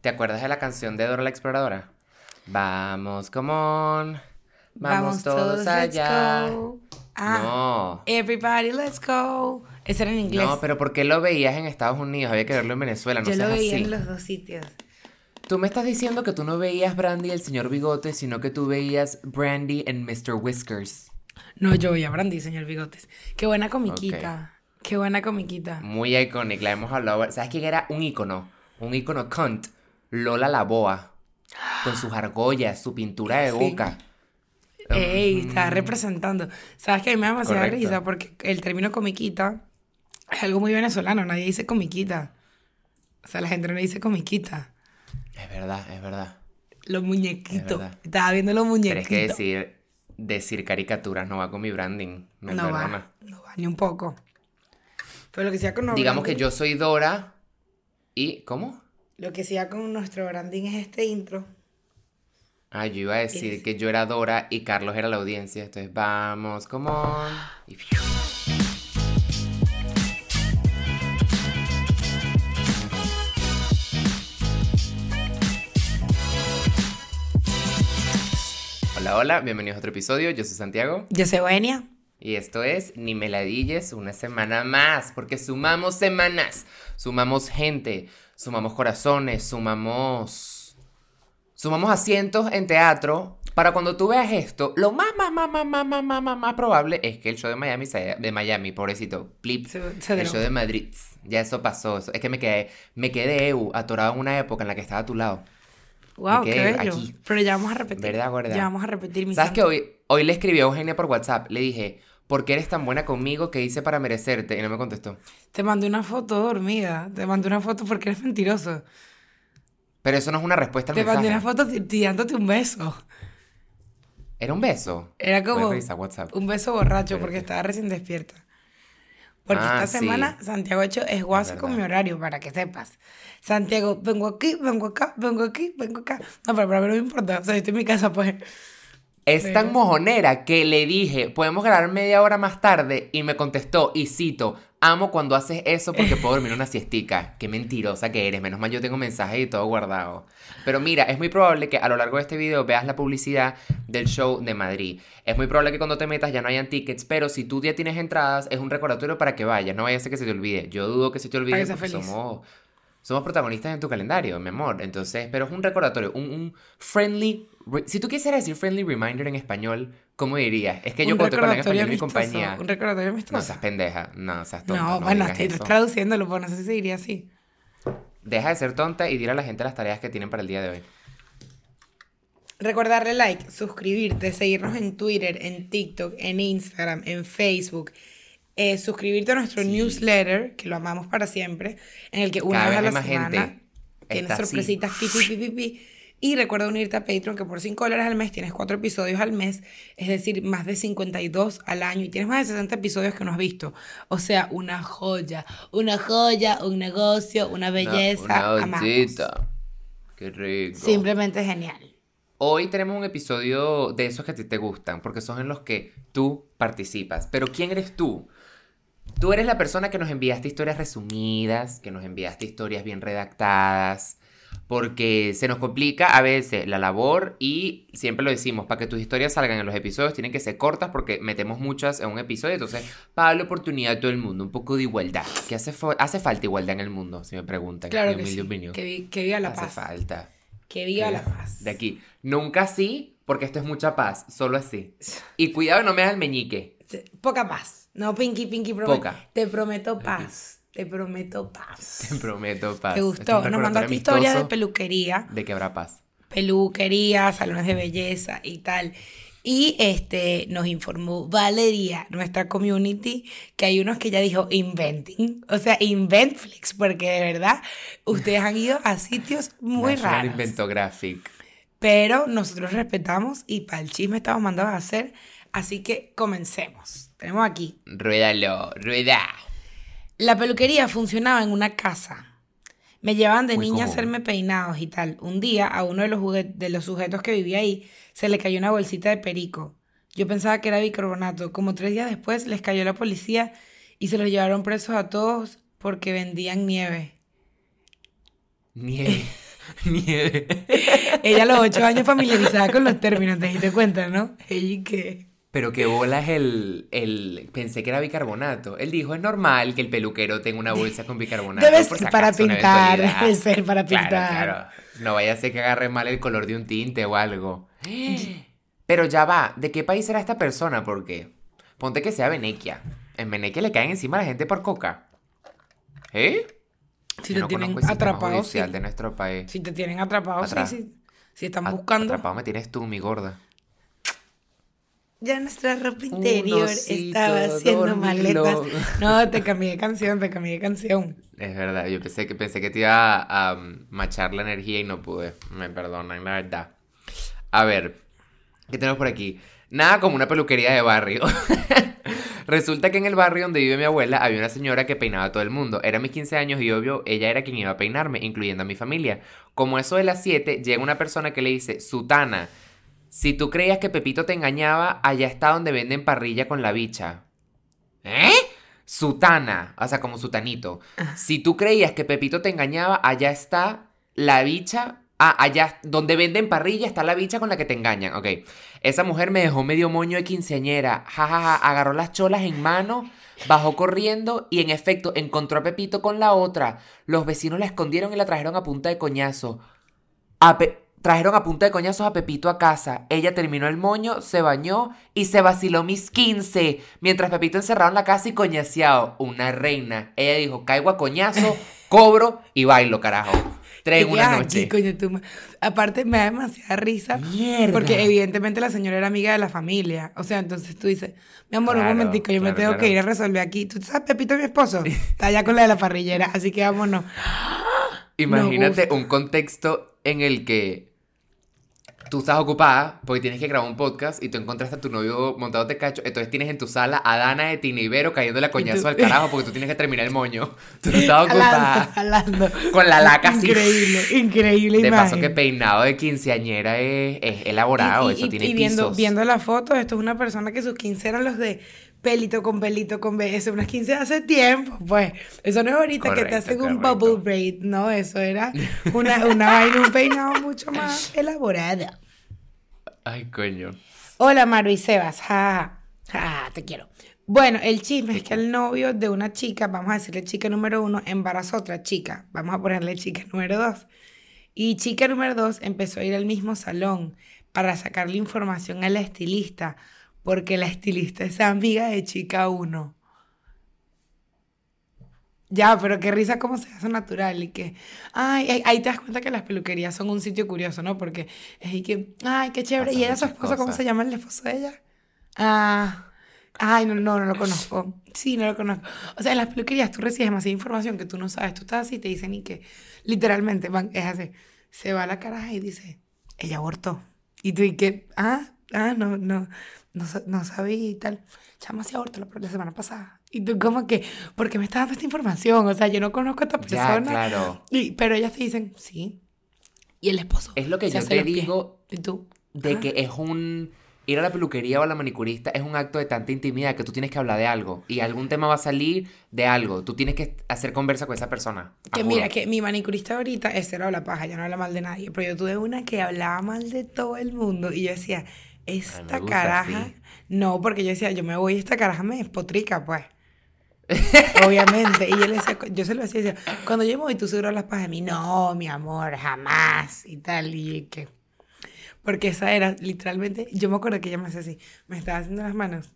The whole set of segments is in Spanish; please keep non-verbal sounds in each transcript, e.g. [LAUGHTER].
¿Te acuerdas de la canción de Dora la Exploradora? Vamos, come on. Vamos, todos, allá. Ah, No. Everybody, let's go. Ese era en inglés. No, pero ¿por qué lo veías en Estados Unidos? Había que verlo en Venezuela, no Yo seas lo veía así. en los dos sitios. Tú me estás diciendo que tú no veías Brandy y el señor Bigote, sino que tú veías Brandy en Mr. Whiskers. No, yo veía Brandy, señor Bigotes. Qué buena comiquita. Qué buena comiquita. Muy icónica, la hemos hablado. ¿Sabes quién era un ícono? Un ícono cunt. Lola la Boa. Con sus argollas, su pintura de Sí. boca. Ey, está representando. ¿Sabes que A mí me da demasiada Correcto. risa porque el término comiquita es algo muy venezolano. Nadie dice comiquita. O sea, la gente no dice comiquita. Es verdad, es verdad. Los muñequitos. Estaba viendo los Pero muñequitos. es que decir, decir caricaturas no va con mi branding. Me no va, perdona. no va ni un poco. Pero lo que sea con Digamos que yo soy Dora y... ¿Cómo? Lo que sea con nuestro branding es este intro. Ah, yo iba a decir Es- que yo era Dora y Carlos era la audiencia. Entonces, vamos, come on. Y fiu. Hola, hola, bienvenidos a otro episodio. Yo soy Santiago Yo soy Bohemia. y esto es Ni Meladilles, una semana más, porque sumamos semanas, sumamos gente, sumamos corazones, sumamos. Sumamos asientos en teatro. Para cuando tú veas esto, lo más, más, más, más, más, más, más, más, más probable es que el show de Miami sea de Miami, pobrecito. Plip. Se- se el show de Madrid. Ya eso pasó. eso- Es que me quedé, me quedé EU, atorado en una época en la que estaba a tu lado. Wow, qué bello. aquí. Pero ya vamos a repetir. ¿Verdad, gorda? Ya vamos a repetir mi ¿Sabes que hoy, hoy le escribí a Eugenia por WhatsApp? Le dije, ¿por qué eres tan buena conmigo? ¿Qué hice para merecerte? Y no me contestó. Te mandé una foto dormida. Te mandé una foto porque eres mentiroso. Pero eso no es una respuesta al Te mandé mensaje. una foto ti- tirándote un beso. Era un beso. Era como un beso borracho Espérate. porque estaba recién despierta. Porque Ah, esta sí. semana Santiago ha hecho es con mi horario, para que sepas. Santiago, vengo aquí, vengo acá, vengo aquí, vengo acá. No, pero para mí no me importa. O sea, yo estoy en mi casa, pues. Es Pero- tan mojonera que le dije, podemos grabar media hora más tarde. Y me contestó, y cito, amo cuando haces eso porque puedo dormir una siestica. [LAUGHS] Qué mentirosa que eres. Menos mal yo tengo mensajes y todo guardado. Pero mira, es muy probable que a lo largo de este video veas la publicidad del show de Madrid. Es muy probable que cuando te metas ya no hayan tickets, pero si tú ya tienes entradas, es un recordatorio para que vayas. No vaya a ser que se te olvide. Yo dudo que se te olvide porque feliz. somos... Somos protagonistas en tu calendario, mi amor. Entonces, pero es un recordatorio, un, un friendly. si tú quisieras decir friendly reminder en español, ¿cómo dirías? Es que yo cuando en español mi compañía. Un recordatorio No amistoso. seas pendeja, no seas tonta. No, No, bueno, estoy eso. traduciéndolo, pues no sé si se diría así. Deja de ser tonta y dile a la gente las tareas que tienen para el día de hoy. Recordarle like, suscribirte, seguirnos en Twitter, en TikTok, en Instagram, en Facebook. Eh, suscribirte a nuestro newsletter, que lo amamos para siempre, en el que una Cada vez a la semana gente. tienes sorpresitas, pi. Y recuerda unirte a Patreon, que por 5 dólares al mes tienes 4 episodios al mes, es decir, más de 52 al año, y tienes más de 60 episodios que no has visto. O sea, una joya, una joya, un negocio, una belleza. Una ollita. Qué rico. Simplemente genial. Hoy tenemos un episodio de esos que a ti te gustan, porque son en los que tú participas. Pero ¿quién eres tú? Tú eres la persona que nos enviaste historias resumidas, que nos enviaste historias bien redactadas, porque se nos complica a veces la labor y siempre lo decimos, para que tus historias salgan en los episodios tienen que ser cortas porque metemos muchas en un episodio, entonces para darle oportunidad a todo el mundo, un poco de igualdad, que hace, hace falta igualdad en el mundo, si me preguntan. Claro que sí. opinión. Que, vi- que viva la hace paz. falta. Que viva la paz. De aquí. Nunca así, porque esto es mucha paz, solo así. [LAUGHS] Y cuidado, no me das el meñique. Poca paz. No, Pinky, Pinky, prometo. Te prometo paz. Te prometo paz. Te prometo paz. Te gustó. Nos mandaste historias de peluquería. De que habrá paz. Peluquería, salones de belleza y tal. Y este nos informó Valeria, nuestra community, que hay unos que ya dijo inventing. O sea, Inventflix, porque de verdad ustedes han ido a sitios muy National raros. Inventographic. Pero nosotros respetamos y para el chisme estamos mandados a hacer. Así que comencemos. Tenemos aquí. Ruédalo, rueda. La peluquería funcionaba en una casa. Me llevaban de Muy niña a hacerme peinados y tal. Un día a uno de los, jugue- de los sujetos que vivía ahí se le cayó una bolsita de perico. Yo pensaba que era bicarbonato. Como tres días después les cayó la policía y se los llevaron presos a todos porque vendían nieve. Nieve. [LAUGHS] Nieve. Ella a los ocho años familiarizada con los términos, te diste cuenta, ¿no? Ella y que... Pero qué bola es el, el... Pensé que era bicarbonato. Él dijo, es normal que el peluquero tenga una bolsa con bicarbonato. Debe ser si para pintar, eventualidad". [LAUGHS] debe ser para pintar. claro. No vaya a ser que agarre mal el color de un tinte o algo. Pero ya va, ¿de qué país será esta persona? Porque ponte que sea Venequia. En Venequia le caen encima a la gente por coca. ¿Eh? Si Yo te no tienen atrapado, sí. de nuestro país. Si te tienen atrapado, Atra- sí, sí. Si están buscando. Atrapado me tienes tú, mi gorda. Ya nuestra ropa interior estaba haciendo dormilón. maletas. No, te cambié de canción, te cambié de canción. Es verdad, yo pensé que, pensé que te iba a, a machar la energía y no pude. Me perdonan, la verdad. A ver, ¿qué tenemos por aquí? Nada como una peluquería de barrio. [LAUGHS] Resulta que en el barrio donde vive mi abuela había una señora que peinaba a todo el mundo. Era mis 15 años y obvio, ella era quien iba a peinarme, incluyendo a mi familia. Como eso de las 7, llega una persona que le dice, Sutana, si tú creías que Pepito te engañaba, allá está donde venden parrilla con la bicha. ¿Eh? Sutana, o sea, como sutanito. Si tú creías que Pepito te engañaba, allá está la bicha. Ah, allá donde venden parrilla está la bicha con la que te engañan. Ok. Esa mujer me dejó medio moño de quinceañera. Ja, ja, ja. Agarró las cholas en mano, bajó corriendo y en efecto encontró a Pepito con la otra. Los vecinos la escondieron y la trajeron a punta de coñazo. A Pe- Trajeron a punta de coñazos a Pepito a casa. Ella terminó el moño, se bañó y se vaciló mis 15. Mientras Pepito encerrado en la casa y coñaseado. Una reina. Ella dijo, caigo a coñazo, [LAUGHS] cobro y bailo, carajo. Tres en una noche. aquí, coño, tú ma- Aparte, me da demasiada risa. Mierda. Porque evidentemente la señora era amiga de la familia. O sea, entonces tú dices, mi amor, Claro, un momentico, yo me tengo claro. que ir a resolver aquí. ¿Tú sabes, Pepito, mi esposo? [LAUGHS] Está allá con la de la parrillera, así que vámonos. Imagínate un contexto en el que tú estás ocupada porque tienes que grabar un podcast y tú encontraste a tu novio montado de cacho. Entonces tienes en tu sala a Dana de Tinibero cayéndole a coñazo tú- al carajo porque tú tienes que terminar el moño. [LAUGHS] Tú estás ocupada. Con la laca así. Increíble, increíble De paso que peinado de quinceañera es, es elaborado, Y- y- eso y- tiene y viendo, pisos. viendo la foto, esto es una persona que sus 15 eran los de pelito con pelito con Eso unas 15 hace tiempo, pues. Eso no es ahorita que te Correcto, hacen un bubble braid, no, eso era una, una vaina, un peinado mucho más elaborado. Ay, coño. Hola, Maru y Sebas. Ja, ja, ja, te quiero. Bueno, el chisme es que el novio de una chica, vamos a decirle chica número uno, embarazó a otra chica. Vamos a ponerle chica número dos. Y chica número dos empezó a ir al mismo salón para sacarle información a la estilista, porque la estilista es amiga de chica uno. Ya, pero qué risa cómo se hace natural y que, ay, ahí te das cuenta que las peluquerías son un sitio curioso, ¿no? Porque es ahí que, ay, qué chévere. Pasan ¿Y ella su esposo, cómo se llama el esposo de ella? Ah, ay, no, no, no lo conozco. Sí, no lo conozco. O sea, en las peluquerías tú recibes demasiada información que tú no sabes. Tú estás así y te dicen y que, literalmente, van, es así, se va la caraja y dice, ella abortó. Y tú y que, ah, ah, no, no, no, no sabía y tal. Chama se abortó la, la semana pasada. Y tú como que, ¿por qué me estás dando esta información? O sea, yo no conozco a esta Ya, persona. claro. Y- pero ellas te dicen, sí. Y el esposo. Es lo que yo te pies. digo Y tú. de ah. que es un... Ir a la peluquería o a la manicurista es un acto de tanta intimidad que tú tienes que hablar de algo y algún tema va a salir de algo. Tú tienes que hacer conversa con esa persona. Que mira, que mi manicurista ahorita es cero la paja, ya no habla mal de nadie. Pero yo tuve una que hablaba mal de todo el mundo y yo decía, esta gusta caraja. así. No, porque yo decía, yo me voy, esta caraja me despotrica, pues. [LAUGHS] Obviamente. Y él decía, yo se lo decía, decía, cuando yo me voy, tú seguro hablas paja de mí. No, mi amor, jamás. Y tal, y que. Porque esa era literalmente, yo me acuerdo que ella me hacía así, me estaba haciendo las manos.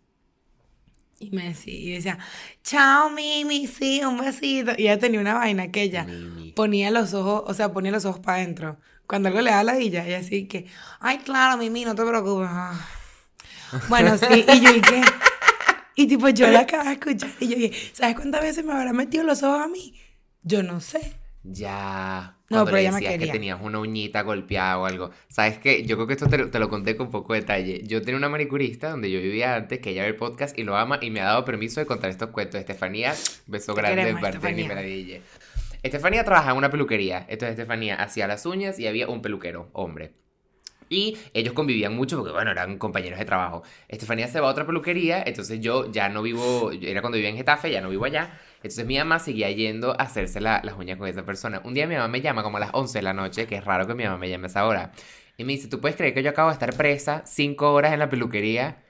Y me decía, y decía, chao, Mimi, sí, un besito. Y ella tenía una vaina que ella Mimi. ponía los ojos, o sea, ponía los ojos para adentro. Cuando algo le da la ella, ella así que, ay, claro, Mimi, no te preocupes. Ah. Bueno, sí, y yo, ¿y qué? [LAUGHS] Y tipo, yo la acabo de escuchar, y yo dije, ¿sabes cuántas veces me habrá metido los ojos a mí? Yo no sé. Ya. No, Cuando pero le ella me decías quería. que tenías una uñita golpeada o algo. ¿Sabes qué? Yo creo que esto te, lo- te lo conté con poco detalle. Yo tenía una manicurista donde yo vivía antes, que ella ve el podcast y lo ama y me ha dado permiso de contar estos cuentos. Estefanía, beso Te grande de parte de mi. Estefanía trabajaba en una peluquería. Entonces Estefanía hacía las uñas y había un peluquero, hombre. Y ellos convivían mucho porque, bueno, eran compañeros de trabajo. Estefanía se va a otra peluquería, entonces yo ya no vivo, era cuando vivía en Getafe, ya no vivo allá. Entonces mi mamá seguía yendo a hacerse la- las uñas con esa persona. Un día mi mamá me llama como a las 11 de la noche, que es raro que mi mamá me llame a esa hora. Y me dice, ¿tú puedes creer que yo acabo de estar presa cinco horas en la peluquería?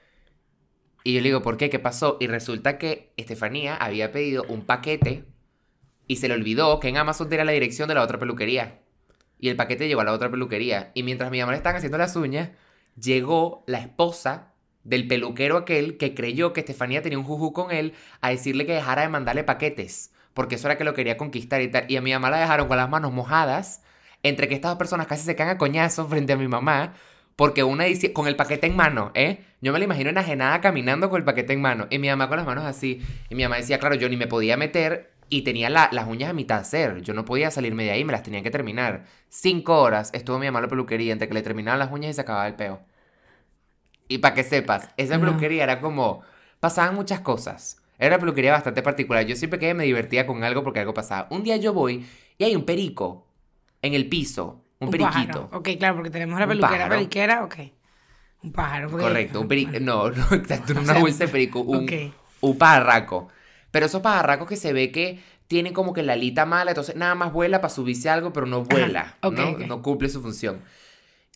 Y yo le digo, ¿por qué? ¿Qué pasó? Y resulta que Estefanía había pedido un paquete y se le olvidó que en Amazon era la dirección de la otra peluquería. Y el paquete llegó a la otra peluquería. Y mientras mi mamá le estaban haciendo las uñas, llegó la esposa del peluquero aquel que creyó que Estefanía tenía un juju con él a decirle que dejara de mandarle paquetes. Porque eso era que lo quería conquistar y tal. Y a mi mamá la dejaron con las manos mojadas. Entre que estas dos personas casi se caen a coñazo frente a mi mamá. Porque una dice, con el paquete en mano, ¿eh? Yo me la imagino enajenada caminando con el paquete en mano. Y mi mamá con las manos así. Y mi mamá decía, claro, yo ni me podía meter y tenía la- las uñas a mitad de hacer. Yo no podía salirme de ahí, me las tenía que terminar. Cinco horas estuvo mi mamá en la peluquería entre que le terminaban las uñas y se acababa el peo. Y para que sepas, esa No. peluquería era como... Pasaban muchas cosas. Era una peluquería bastante particular. Yo siempre que me divertía con algo porque algo pasaba. Un día yo voy y hay un perico en el piso. Un, periquito. pájaro. Ok, claro, porque tenemos la peluquera periquera, ok. Un pájaro. porque- Correcto, un perico. No, [LAUGHS] no, exacto, [LAUGHS] una bolsa de perico, un, ok. un pajarraco. Pero esos pajarracos que se ve que tienen como que la alita mala, entonces nada más vuela para subirse a algo, pero no vuela, ¿no? No cumple su función.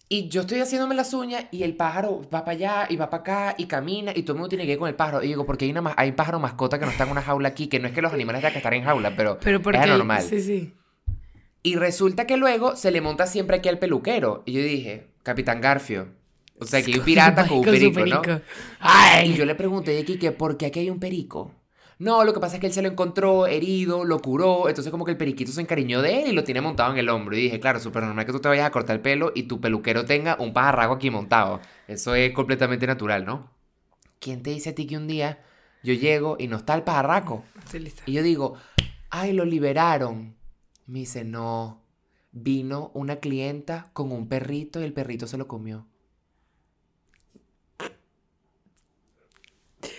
Y yo estoy haciéndome las uñas y el pájaro va para allá y va para acá y camina y todo el mundo tiene que ir con el pájaro. Y digo, porque hay, una, hay pájaro mascota que no está en una jaula aquí, que no es que los animales tengan que estar en jaula, pero, Pero porque... es anormal. Sí, sí. Y resulta que luego se le monta siempre aquí al peluquero. Y yo dije, Capitán Garfio. O sea, que hay un [LAUGHS] pirata con un perico, ¿no? perico. Y Ay, yo le pregunté, ¿y aquí qué? ¿Por qué aquí hay un perico? No, lo que pasa es que él se lo encontró herido, lo curó, entonces como que el periquito se encariñó de él y lo tiene montado en el hombro. Y dije, claro, súper normal que tú te vayas a cortar el pelo y tu peluquero tenga un pajarraco aquí montado. Eso es completamente natural, ¿no? ¿Quién te dice a ti que un día yo llego y no está el pajarraco? lista. Y yo digo, ay, lo liberaron. Me dice, no, vino una clienta con un perrito y el perrito se lo comió.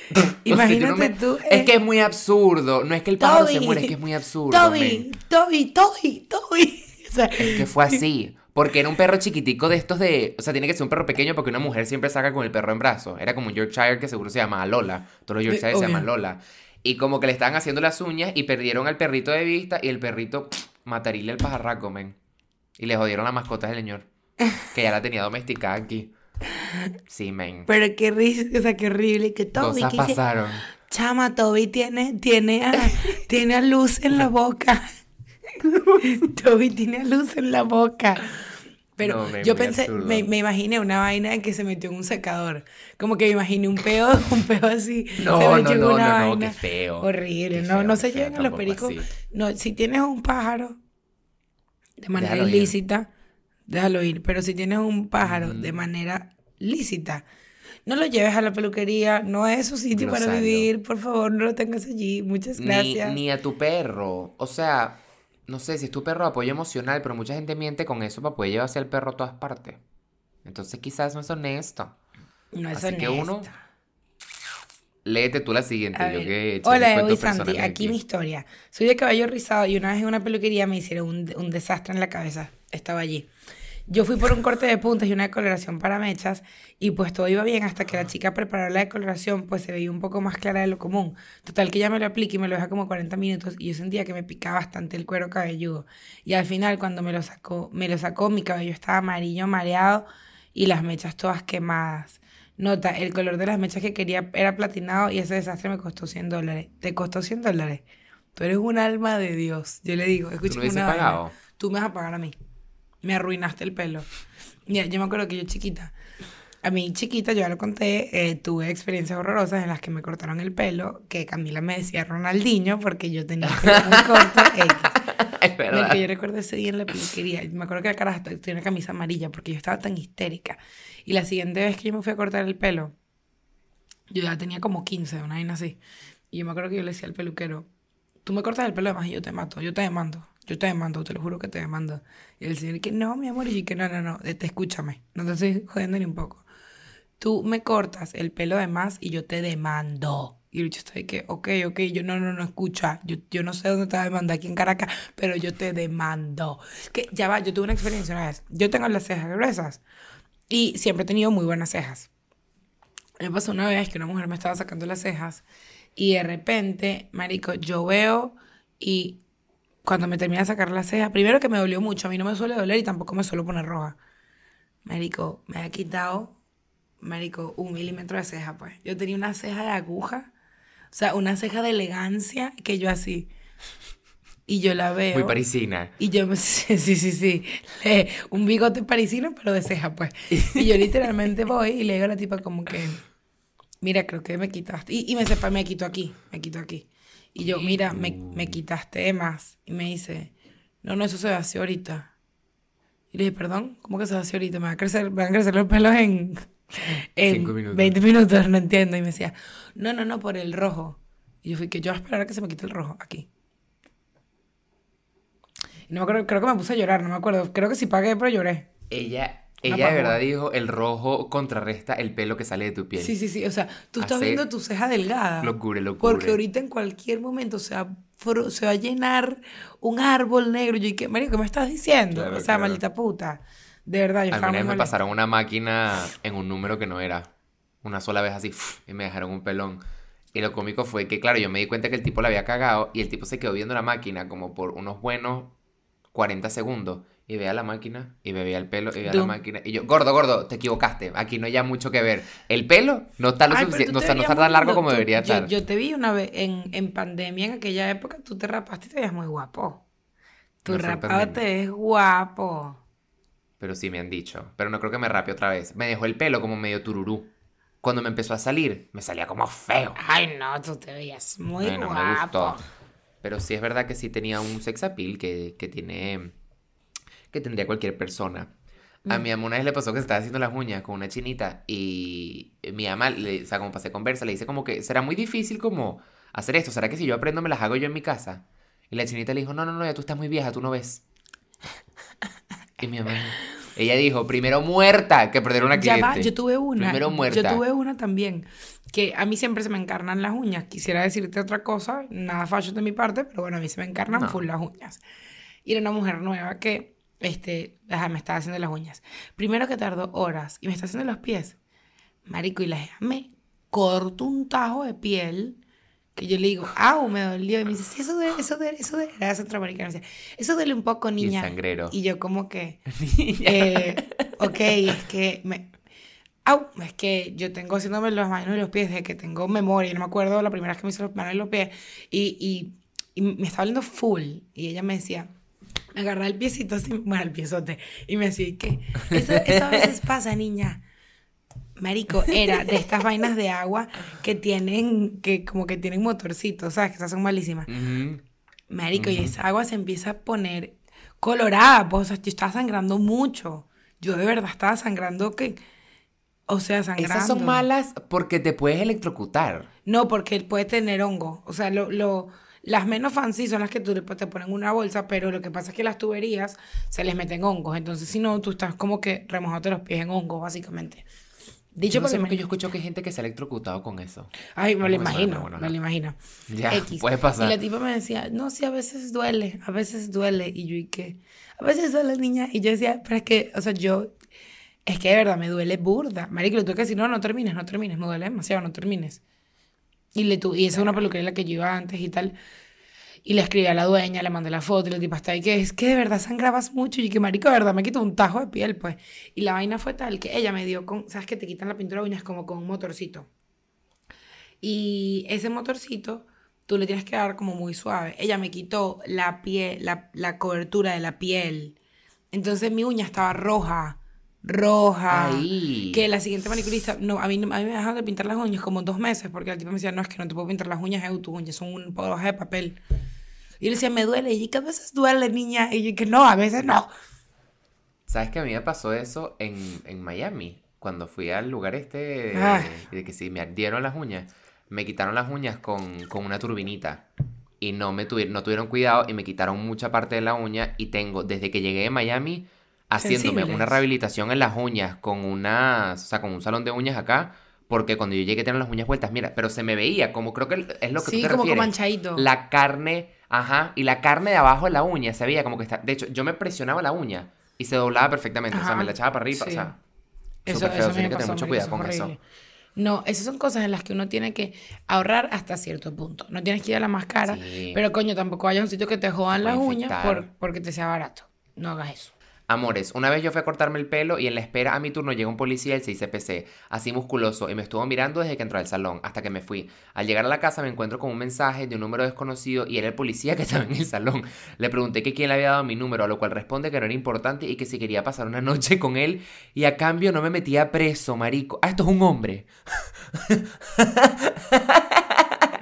[LAUGHS] No Imagínate me- tú. Es eh, que es muy absurdo. No es que el pájaro se Toby, muere, es que es muy absurdo. Toby. Toby, Toby, Toby. [LAUGHS] O sea, Es que fue así. [LAUGHS] Porque era un perro chiquitico de estos de. O sea, tiene que ser un perro pequeño porque una mujer siempre saca con el perro en brazos. Era como un Yorkshire que seguro se llama Lola. Todos los Yorkshire se llaman Lola. Y como que le estaban haciendo las uñas y perdieron al perrito de vista y el perrito [SNIFFS] matarile al pajarraco, men. Y le jodieron la mascota del señor. Que ya la tenía domesticada aquí. Sí, men. pero qué risa, o sea, qué horrible. Que Toby, Cosas que dice, pasaron. chama, Toby tiene, tiene, a, [LAUGHS] tiene a luz en la boca. [LAUGHS] Toby tiene a luz en la boca. Pero No, yo pensé, me, me imaginé una vaina que se metió en un secador. Como que me imaginé un peo, [LAUGHS] un peo así. No, se no, metió no, una no, no, qué feo. Horrible. Qué no, feo, no qué se lleven a los pericos. así. No, si tienes un pájaro de manera Déjalo ir. Déjalo ir. Pero si tienes un pájaro de manera lícita, no lo lleves a la peluquería, no es su sitio para vivir, por favor, no lo tengas allí. Muchas Ni, gracias. ni a tu perro. O sea, no sé si es tu perro de apoyo emocional, pero mucha gente miente con eso para poder llevarse al perro a todas partes. Entonces quizás no es honesto. no es así que uno. Léete tú la siguiente. Yo que mis Hola, Evo y Santi. Aquí mi historia. Soy de cabello rizado y una vez en una peluquería me hicieron un, un desastre en la cabeza. Estaba allí. Yo fui por un corte de puntas y una decoloración para mechas y pues todo iba bien hasta que la chica preparó la decoloración pues se veía un poco más clara de lo común. Total que ya me lo apliqué y me lo deja como 40 minutos y yo sentía que me picaba bastante el cuero cabelludo. Y al final cuando me lo sacó, me lo sacó, mi cabello estaba amarillo, mareado y las mechas todas quemadas. Nota, el color de las mechas que quería era platinado y ese desastre me costó 100 dólares. ¿Te costó 100 dólares? Tú eres un alma de Dios. Yo le digo, ¿Tú escucha lo hubieses una pagado? Tú me vas a pagar a mí. Me arruinaste el pelo. Mira, yo me acuerdo que yo chiquita, a mí chiquita, yo ya lo conté, eh, tuve experiencias horrorosas en las que me cortaron el pelo, que Camila me decía Ronaldinho porque yo tenía el pelo muy corto. [LAUGHS] Es verdad. que yo recuerdo ese día en la peluquería. Me acuerdo que la cara tenía una camisa amarilla porque yo estaba tan histérica. Y la siguiente vez que yo me fui a cortar el pelo, yo ya tenía como 15, una vaina así. Y yo me acuerdo que yo le decía al peluquero, tú me cortas el pelo además y yo te mato, yo te demando, yo te demando, te lo juro que te demando. Y el señor que no, mi amor, y yo que no, no, no, te escúchame, no te estoy jodiendo ni un poco. Tú me cortas el pelo de más y yo te demando. Y está de que, ok, ok, yo no, no, no, escucha, yo, yo no sé dónde te va a demandar aquí en Caracas, pero yo te demando. Que ya va, yo tuve una experiencia una vez. Yo tengo las cejas gruesas y siempre he tenido muy buenas cejas. Me pasó una vez que una mujer me estaba sacando las cejas Y de repente, marico, yo veo y cuando me termina de sacar la ceja, primero que me dolió mucho, a mí no me suele doler y tampoco me suelo poner roja. Marico, me ha quitado, marico, un milímetro de ceja, pues. Yo tenía una ceja de aguja, o sea, una ceja de elegancia que yo así. Y yo la veo. Muy parisina. Y yo me. [LAUGHS] Sí, sí, sí. sí. Un bigote parisino, pero de ceja, pues. Y yo literalmente voy y le digo a la tipa, como que. Mira, creo que me quitaste. Y, y me sepa, me quito aquí, me quito aquí. Y yo, mira, me, me quitaste de más. Y me dice, no, no, eso se vació ahorita. Y le dije, perdón, ¿cómo que se vació ahorita? Me van a crecer, me van a crecer los pelos en, [LAUGHS] en Cinco minutos. 20 minutos, no entiendo. Y me decía, no, no, no, por el rojo. Y yo fui que yo voy a esperar a que se me quite el rojo, aquí. Y no me acuerdo, creo que me puse a llorar, no me acuerdo. Creo que sí pagué, pero lloré. Ella, ella de verdad dijo, el rojo contrarresta el pelo que sale de tu piel. Sí, sí, sí. O sea, tú estás Hace viendo tu ceja delgada. locura, locura. Porque ahorita en cualquier momento se va, se va a llenar un árbol negro. Yo, ¿y qué, Mario, qué me estás diciendo? Claro, o sea, claro. maldita puta. De verdad, yo Alguna vez me pasaron una máquina en un número que no era. Una sola vez así, y me dejaron un pelón. Y lo cómico fue que, claro, yo me di cuenta que el tipo la había cagado y el tipo se quedó viendo la máquina como por unos buenos 40 segundos. Y veía la máquina, y me veía el pelo, y veía la Dum. máquina. Y yo, gordo, gordo, te equivocaste. Aquí no hay ya mucho que ver. El pelo no está lo Ay, suficiente, no, está, no está tan largo como Tú- debería yo, estar. Yo te vi una vez en, en pandemia, en aquella época, tú te rapaste y te veías muy guapo. Tu No rapado te ves guapo. Pero sí me han dicho. Pero no creo que me rape otra vez. Me dejó el pelo como medio tururú. Cuando me empezó a salir, me salía como feo. Ay, no, tú te veías muy Ay, no me guapo. gustó. Pero sí es verdad que sí tenía un sex appeal que, que tiene. Que tendría cualquier persona. A Mm. mi mamá una vez le pasó que se estaba haciendo las uñas con una chinita y mi mamá, le, o sea, como pasé conversa, le dice como que será muy difícil como hacer esto. ¿Será que si yo aprendo me las hago yo en mi casa? Y la chinita le dijo, no, no, no, ya tú estás muy vieja, tú no ves. Y mi mamá, ella dijo, primero muerta que perder una Ya cliente. va, yo tuve una. Primero muerta. Yo tuve una también. Que a mí siempre se me encarnan las uñas. Quisiera decirte otra cosa, nada fallo de mi parte, pero bueno, a mí se me encarnan No. full las uñas. Y era una mujer nueva que este, ajá, me estaba haciendo las uñas. Primero que tardó horas y me está haciendo los pies. Marico, y la me corto un tajo de piel que yo le digo, au, me dolió. Y me dice, sí, eso duele, eso duele, eso duele. Era centroamericana. Me dice, eso duele un poco, Y niña. sangrero. Y yo como que, [LAUGHS] eh, ok, es que me... Au, es que yo tengo haciéndome las manos y los pies desde que tengo memoria. No me acuerdo la primera vez que me hice las manos y los pies. Y, y, y me estaba oliendo full. Y ella me decía, me agarraba el piecito así, bueno, el piezote. Y me decía, ¿qué? Eso, eso a veces pasa, niña. Marico, era de estas vainas de agua que tienen, que como que tienen motorcitos, ¿sabes? Que esas son malísimas. Marico, y esa agua se empieza a poner colorada, pues, o sea, yo estaba sangrando mucho. Yo de verdad estaba sangrando que, o sea, sangrando. Esas son malas porque te puedes electrocutar. No, porque él puede tener hongo. O sea, lo, lo, las menos fancy son las que tú te ponen en una bolsa, pero lo que pasa es que las tuberías se les meten hongos. Entonces, si no, tú estás como que remojándote los pies en hongos, básicamente. Dicho Yo no por sé porque yo escucho que hay gente que se ha electrocutado con eso. Ay, me lo me imagino, bueno, me no. lo imagino. Ya, X. [LAUGHS] puede pasar. Y la tipa me decía, no, sí, a veces duele, a veces duele. Y yo, ¿y qué? A veces duele, niña. Y yo decía, pero es que, o sea, yo, es que de verdad me duele burda. Marico, le tuve que decir, no, no termines, no termines, me duele demasiado, no termines. Y, le tu y esa es una peluquería la que yo iba antes y tal. Y le escribí a la dueña, le mandé la foto y la tipa está ahí que es que de verdad sangrabas mucho. Y que marico, de verdad me quitó un tajo de piel, pues. Y la vaina fue tal que ella me dio con, ¿sabes que te quitan la pintura de uñas como con un motorcito? Y ese motorcito, tú le tienes que dar como muy suave. Ella me quitó la piel, la, la cobertura de la piel. Entonces mi uña estaba roja, roja. Ay. Que la siguiente manicurista, no, a mí, a mí me dejaron de pintar las uñas como dos meses porque el tipo me decía, no, es que no te puedo pintar las uñas, Eu, tus uñas son un hoja de papel. Y yo le decía, me duele. Y yo, que a veces duele, niña. Y yo, que no, a veces no. ¿Sabes que a mí me pasó eso en, en Miami? Cuando fui al lugar este Ah. de, de que si me ardieron las uñas, me quitaron las uñas con, con una turbinita. Y no, me tuvieron, no tuvieron cuidado y me quitaron mucha parte de la uña. Y tengo, desde que llegué de Miami, haciéndome Sensibles. una rehabilitación en las uñas con unas, o sea, con un salón de uñas acá. Porque cuando yo llegué tenían las uñas vueltas, mira, pero se me veía, como creo que es lo que Sí, tú te como, refieres. manchadito. La carne, ajá, y la carne de abajo de la uña se veía como que está. De hecho, yo me presionaba la uña y se doblaba perfectamente. O sea, me la echaba para arriba. sí. O sea, Eso, feo. eso Tiene que tener mucho cuidado con es eso. horrible. No, esas son cosas en las que uno tiene que ahorrar hasta cierto punto. No tienes que ir a la más cara, Sí. pero coño, tampoco vayas a un sitio que te jodan las uñas por, porque te sea barato. No hagas eso. Amores, una vez yo fui a cortarme el pelo y en la espera a mi turno llega un policía del 6CPC, así musculoso, y me estuvo mirando desde que entró al salón hasta que me fui. Al llegar a la casa me encuentro con un mensaje de un número desconocido y era el policía que [LAUGHS] estaba en el salón. Le pregunté que quién le había dado mi número, a lo cual responde que no era importante y que si quería pasar una noche con él y a cambio no me metía preso, marico. Ah, esto es un hombre.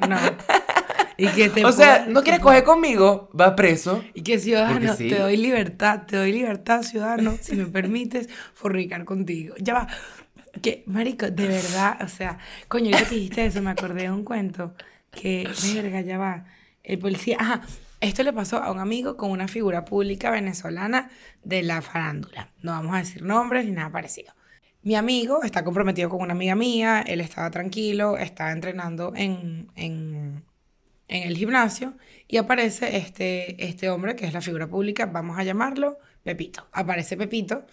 No. Y que te o sea, no quieres coger conmigo, va preso. Y que ciudadano, sí. te doy libertad, te doy libertad, ciudadano, si me permites fornicar contigo. Ya va. Que, marico, de verdad, o sea, coño, ahorita que dijiste eso, me acordé de un cuento que, verga, ya va. El policía, ajá, esto le pasó a un amigo con una figura pública venezolana de la farándula. No vamos a decir nombres ni nada parecido. Mi amigo está comprometido con una amiga mía, él estaba tranquilo, estaba entrenando en, en, en el gimnasio y aparece este, este hombre que es la figura pública, vamos a llamarlo Pepito. Aparece Pepito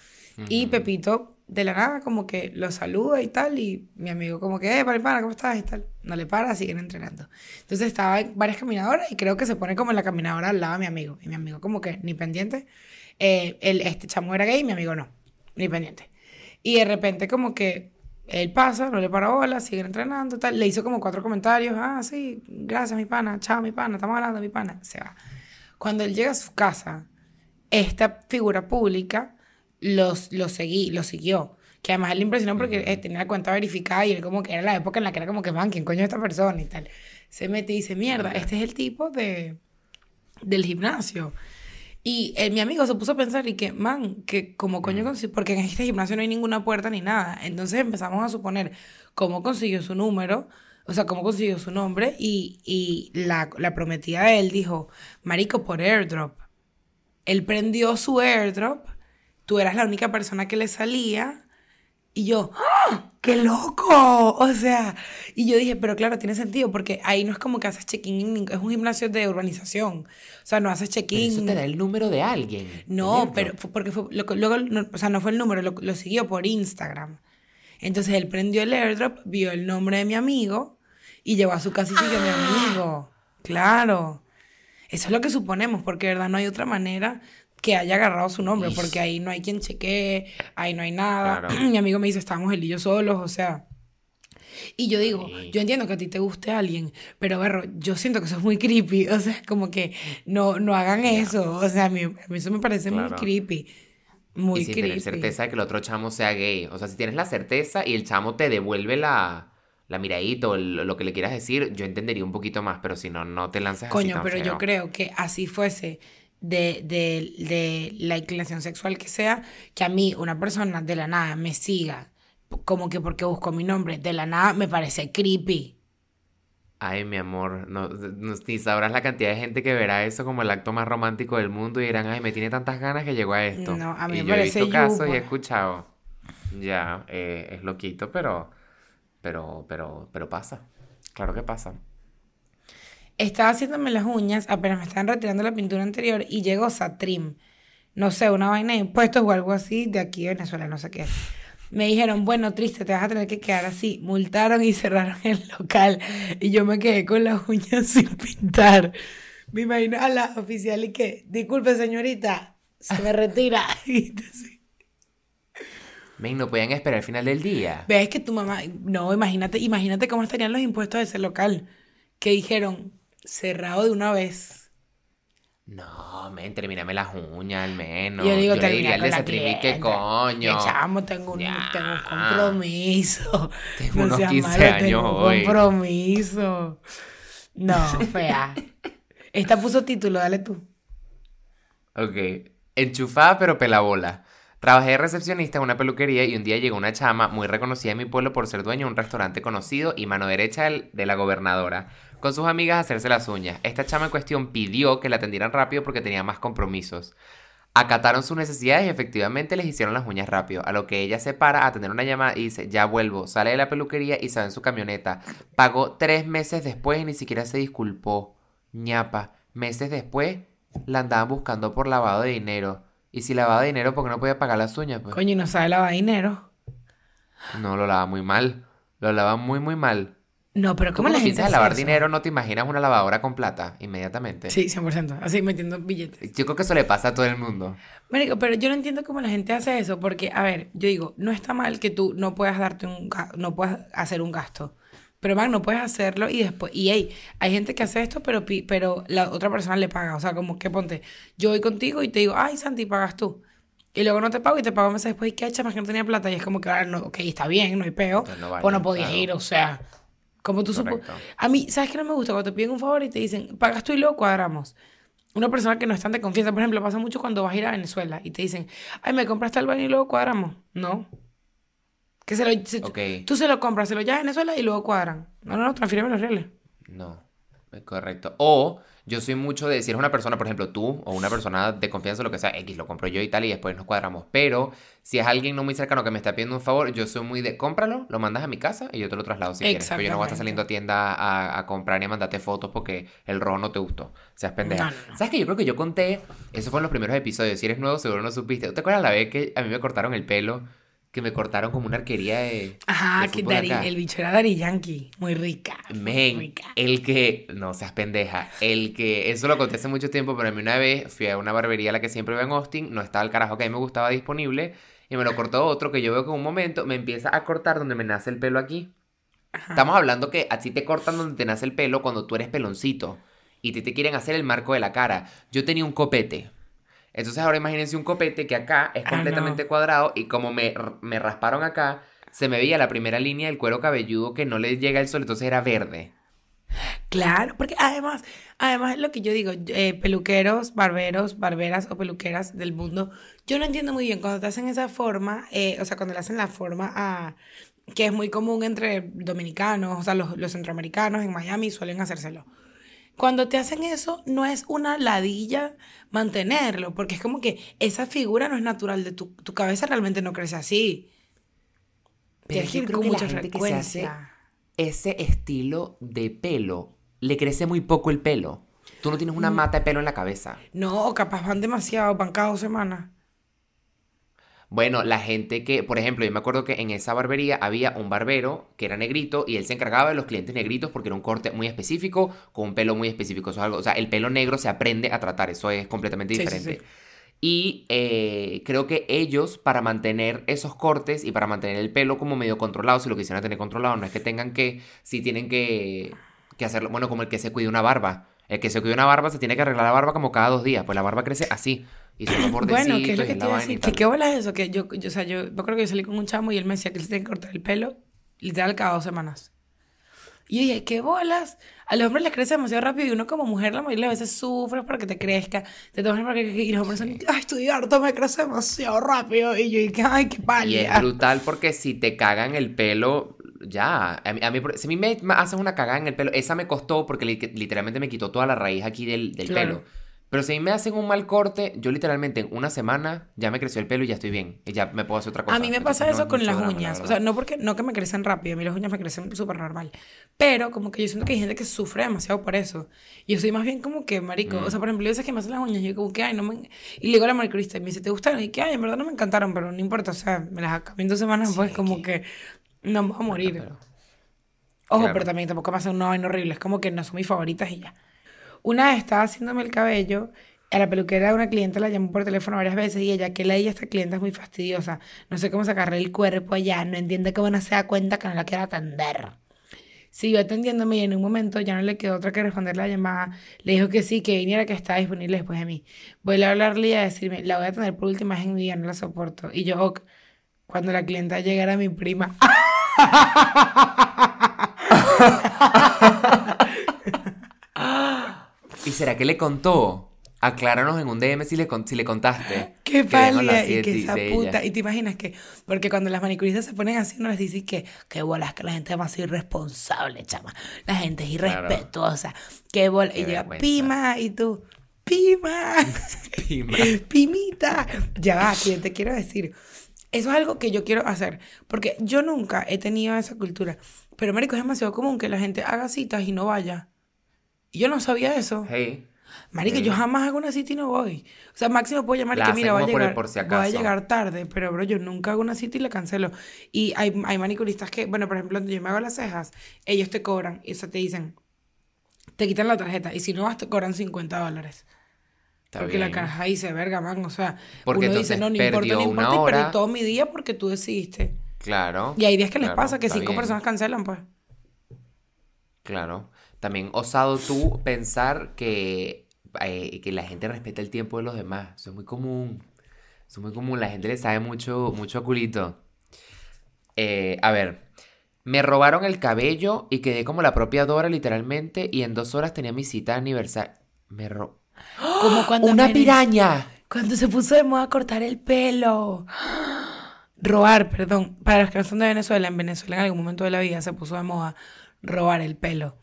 y Pepito de la nada como que lo saluda y tal y mi amigo como que, eh, para pana, ¿cómo estás? Y tal. No le para, siguen entrenando. Entonces estaba en varias caminadoras y creo que se pone como en la caminadora al lado de mi amigo. Y mi amigo como que ni pendiente. Eh, el, este chamo era gay y mi amigo no, ni pendiente. Y de repente como que él pasa, no le para bola, siguen entrenando, tal. Le hizo como cuatro comentarios. Ah, sí, gracias, mi pana. Chao, mi pana. Estamos hablando, mi pana. Se va. Cuando él llega a su casa, esta figura pública los, lo, seguí, lo siguió. Que además le impresionó porque eh, tenía la cuenta verificada y él como que era la época en la que era como que, man, ¿quién coño es esta persona? Y tal. Se mete y dice, mierda, este es el tipo de, del gimnasio. Y eh, mi amigo se puso a pensar y que, man, que como coño consiguió, porque en este gimnasio no hay ninguna puerta ni nada. Entonces empezamos a suponer cómo consiguió su número, o sea, cómo consiguió su nombre y, y la, la prometida de él dijo, marico, por airdrop. Él prendió su airdrop, tú eras la única persona que le salía y yo, ¡Ah! ¡qué loco! O sea, y yo dije, pero claro, tiene sentido porque ahí no es como que haces check-in, es un gimnasio de urbanización. O sea, no haces check-in. eso te da el número de alguien. No, pero porque fue, luego, no, o sea, no fue el número, lo, lo siguió por Instagram. Entonces él prendió el airdrop, vio el nombre de mi amigo y llegó a su casa y siguió a mi amigo. Claro. Eso es lo que suponemos, porque de verdad no hay otra manera que haya agarrado su nombre, porque ahí no hay quien chequee, ahí no hay nada. Claro. [CLEARS THROAT] mi amigo me dice, estábamos él y yo solos, o sea. Y yo digo, yo entiendo que a ti te guste alguien, pero berro, yo siento que eso es muy creepy, [LAUGHS] o sea, como que no, no hagan eso, o sea, a mí, a mí eso me parece muy creepy, muy y sin creepy. tener certeza de que el otro chamo sea gay. O sea, si tienes la certeza y el chamo te devuelve la, la miradita o lo que le quieras decir, yo entendería un poquito más, pero si no, no te lances así Coño, tan pero yo creo que así fuese de, de, de la inclinación sexual que sea, que a mí una persona de la nada me siga, como que porque busco mi nombre, de la nada me parece creepy. Ay, mi amor, no, no- ni sabrás la cantidad de gente que verá eso como el acto más romántico del mundo y dirán, ay, me tiene tantas ganas que llegó a esto. No, a mí y me yo he parece visto casos y he escuchado. Ya, eh, es loquito, pero, pero, pero, pero pasa. Claro que pasa. Estaba haciéndome las uñas, apenas me estaban retirando la pintura anterior y llegó Satrim. No sé, una vaina de impuestos o algo así de aquí de Venezuela, no sé qué. Me dijeron, bueno, triste, te vas a tener que quedar así. Multaron y [LAUGHS] cerraron el local. Y yo me quedé con las uñas [LAUGHS] sin pintar. Me imagino a la oficial y que, disculpe señorita, se me retira. [LAUGHS] Ven, no podían esperar el final del día. Ves que tu mamá, no, imagínate, imagínate cómo estarían los impuestos de ese local. Que dijeron, cerrado de una vez. No, men, termíname las uñas al menos. Yo digo, le termina diría Satrim, ¿qué clienta. coño? Que chamo, tengo un, Ya. tengo un compromiso. Tengo no unos seas 15 malo, años tengo un hoy. compromiso. No, [LAUGHS] fea. Esta puso título, dale tú. Ok. Enchufada pero pelabola. Trabajé de recepcionista en una peluquería y un día llegó una chama muy reconocida en mi pueblo por ser dueña de un restaurante conocido y mano derecha de la gobernadora. Con sus amigas a hacerse las uñas. Esta chama en cuestión pidió que la atendieran rápido porque tenía más compromisos. Acataron sus necesidades y efectivamente les hicieron las uñas rápido. A lo que ella se para a atender una llamada y dice, ya vuelvo. Sale de la peluquería y se va en su camioneta. Pagó tres meses después y ni siquiera se disculpó. ñapa. Meses después la andaban buscando por lavado de dinero. Y si lavaba de dinero, ¿por qué no podía pagar las uñas? Pues? Coño, y no sabe lavar dinero. No, lo lava muy mal. Lo lavan muy, muy mal. No, pero ¿Cómo ¿cómo la gente piensas lavar eso? dinero? ¿No te imaginas una lavadora con plata inmediatamente? Sí, 100%. Así metiendo billetes. Yo creo que eso le pasa a todo el mundo. Marico, pero yo no entiendo cómo la gente hace eso, porque, a ver, yo digo, no está mal que tú no puedas darte un no puedas hacer un gasto. Pero, man, no puedes hacerlo y después, y hey, hay gente que hace esto, pero, pero la otra persona le paga. O sea, como que ponte, yo voy contigo y te digo, ay, Santi, pagas tú. Y luego no te pago y te pago meses después, ¿y qué hecha? Más que no tenía plata. Y es como que, ah, no, ok, está bien, no hay peo. No pues no podías claro. ir, o sea, como tú supo. A mí, ¿sabes qué no me gusta? Cuando te piden un favor y te dicen, pagas tú y luego cuadramos. Una persona que no es tan de confianza, por ejemplo, pasa mucho cuando vas a ir a Venezuela y te dicen, ay, me compraste el baño y luego cuadramos. No. Que se lo, se- Ok. Tú se lo compras, se lo llevas a Venezuela y luego cuadran. No, no, no, transfíreme los reales. No, es correcto. O yo soy mucho de, si eres una persona, por ejemplo, tú o una persona de confianza, lo que sea, X, lo compro yo y tal, y después nos cuadramos. Pero si es alguien no muy cercano que me está pidiendo un favor, yo soy muy de, cómpralo, lo mandas a mi casa y yo te lo traslado si quieres. Pero yo no voy a estar saliendo a tienda a, a comprar ni a mandarte fotos porque el rojo no te gustó. Seas pendeja. No, no, no. ¿Sabes que Yo creo que yo conté, eso fue en los primeros episodios. Si eres nuevo, seguro no supiste. ¿Te acuerdas la vez que a mí me cortaron el pelo? Que me cortaron como una arquería de. Ajá, de que Dari- el bicho era Dari Yankee. Muy rica. muy rica. el que, no seas pendeja, el que, eso lo conté hace mucho tiempo, pero a mí una vez fui a una barbería a la que siempre iba en Austin, no estaba el carajo que a mí me gustaba disponible, y me lo cortó otro que yo veo que en un momento me empieza a cortar donde me nace el pelo aquí. Estamos hablando que a ti te cortan donde te nace el pelo cuando tú eres peloncito, y te, te quieren hacer el marco de la cara. Yo tenía un copete. Entonces ahora imagínense un copete que acá es Ah, completamente no. cuadrado y como me, me rasparon acá, se me veía la primera línea del cuero cabelludo que no le llega el sol, entonces era verde. Claro, porque además, además es lo que yo digo, eh, peluqueros, barberos, barberas o peluqueras del mundo, yo no entiendo muy bien cuando te hacen esa forma, eh, o sea, cuando le hacen la forma a, que es muy común entre dominicanos, o sea, los, los centroamericanos en Miami suelen hacérselo. Cuando te hacen eso, no es una ladilla mantenerlo, porque es como que esa figura no es natural de tu, tu cabeza, realmente no crece así. Pero Tienes que ir con mucha frecuencia. ese estilo de pelo le crece muy poco el pelo. Tú no tienes una Mm. mata de pelo en la cabeza. No, capaz van demasiado, van cada dos semanas. Bueno, la gente que, por ejemplo, yo me acuerdo que en esa barbería había un barbero que era negrito y él se encargaba de los clientes negritos porque era un corte muy específico, con un pelo muy específico. Eso es algo, o sea, el pelo negro se aprende a tratar, eso es completamente Sí, sí, diferente. sí. Y eh, creo que ellos, para mantener esos cortes y para mantener el pelo como medio controlado, si lo quisieran tener controlado, no es que tengan que, si tienen que, que hacerlo, bueno, como el que se cuide una barba. El que se cuide una barba se tiene que arreglar la barba como cada dos días, pues la barba crece así. Y los bordecitos Bueno, ¿qué es lo que te iba a decir? ¿Qué, qué bola es eso? Que yo, yo, o sea, yo, yo creo que yo salí con un chamo y él me decía que se tiene que cortar el pelo literal cada dos semanas. Y yo dije, ¿qué bolas? A los hombres les crece demasiado rápido y uno como mujer la mayoría de veces sufre para que te crezca, te tomas para que y los hombres son, ay, estoy harto, me crece demasiado rápido. Y yo dije, ay, qué Y es pálida. brutal porque si te cagan el pelo, ya. A mí, a mí- si a mí me me hacen una cagada en el pelo, esa me costó porque li- literalmente me quitó toda la raíz aquí del, del Claro. pelo. Pero si me hacen un mal corte, yo literalmente en una semana ya me creció el pelo y ya estoy bien. Y ya me puedo hacer otra cosa. A mí me Entonces, pasa no eso es con las drama, la uñas. O verdad. sea, no porque no que me crecen rápido, a mí las uñas me crecen súper normal. Pero como que yo siento que hay gente que sufre demasiado por eso. Y yo soy más bien como que, marico, Mm. o sea, por ejemplo, yo sé que me hacen las uñas y yo como que, ay, no me... Y le digo a la manicurista y me dice, ¿te gustaron? Y que, ay, en verdad no me encantaron, pero no importa, o sea, me las acabé en dos semanas, Sí, pues es como que- que no me voy a morir. Pero- Ojo, claro. pero también tampoco me hacen una vaina horrible, es como que no son mis favoritas y ya. Una vez estaba haciéndome el cabello, a la peluquera de una clienta la llamó por teléfono varias veces y ella, que ella, esta clienta es muy fastidiosa, no sé cómo sacarle el cuerpo allá, no entiende cómo no se da cuenta que no la quiero atender. Siguió atendiéndome y en un momento ya no le quedó otra que responder la llamada. Le dijo que sí, que viniera, que estaba disponible después de mí. Voy a hablarle y a decirme, la voy a tener por última vez en mi vida, no la soporto. Y yo, cuando la clienta llegara mi prima. [LAUGHS] [LAUGHS] ¿Y será que le contó? Acláranos en un DM si le, con- si le contaste. [GASPS] Qué pálida y que esa ella. puta. Y te imaginas que, porque cuando las manicuristas se ponen así, no les dices que, qué bolas, que la gente es más irresponsable, chama. La gente es Claro. irrespetuosa. Qué bola. Qué y llega. Pima, y tú, Pima, [LAUGHS] Pima. [LAUGHS] Pimita. Ya va, que te quiero decir. Eso es algo que yo quiero hacer. Porque yo nunca he tenido esa cultura. Pero, marico, es demasiado común que la gente haga citas y no vaya. Y yo no sabía eso. Hey. Marico, yo jamás hago una cita y no voy. O sea, máximo puedo llamar y que mira, voy a llegar, por si voy a acaso. llegar tarde, pero bro, yo nunca hago una cita y la cancelo. Y hay, hay manicuristas que, bueno, por ejemplo, donde yo me hago las cejas, ellos te cobran, y eso te dicen, te quitan la tarjeta, y si no vas, te cobran 50 dólares. Está porque la caja dice, verga, man, o sea, Porque uno dice, no, no importa, no importa, y perdí todo mi día porque tú decidiste. Claro. Y hay días que les pasa que cinco bien, personas cancelan, pues. Claro. También osado tú pensar que, eh, que la gente respeta el tiempo de los demás. Eso es muy común. Eso es muy común. La gente le sabe mucho, mucho a culito. Eh, a ver. Me robaron el cabello y quedé como la propia Dora, literalmente. Y en dos horas tenía mi cita de aniversario. Me ro... [GASPS] Como cuando ¡Una piraña! Cuando se puso de moda cortar el pelo. [GASPS] Robar, perdón. Para los que no son de Venezuela, en Venezuela en algún momento de la vida se puso de moda robar el pelo.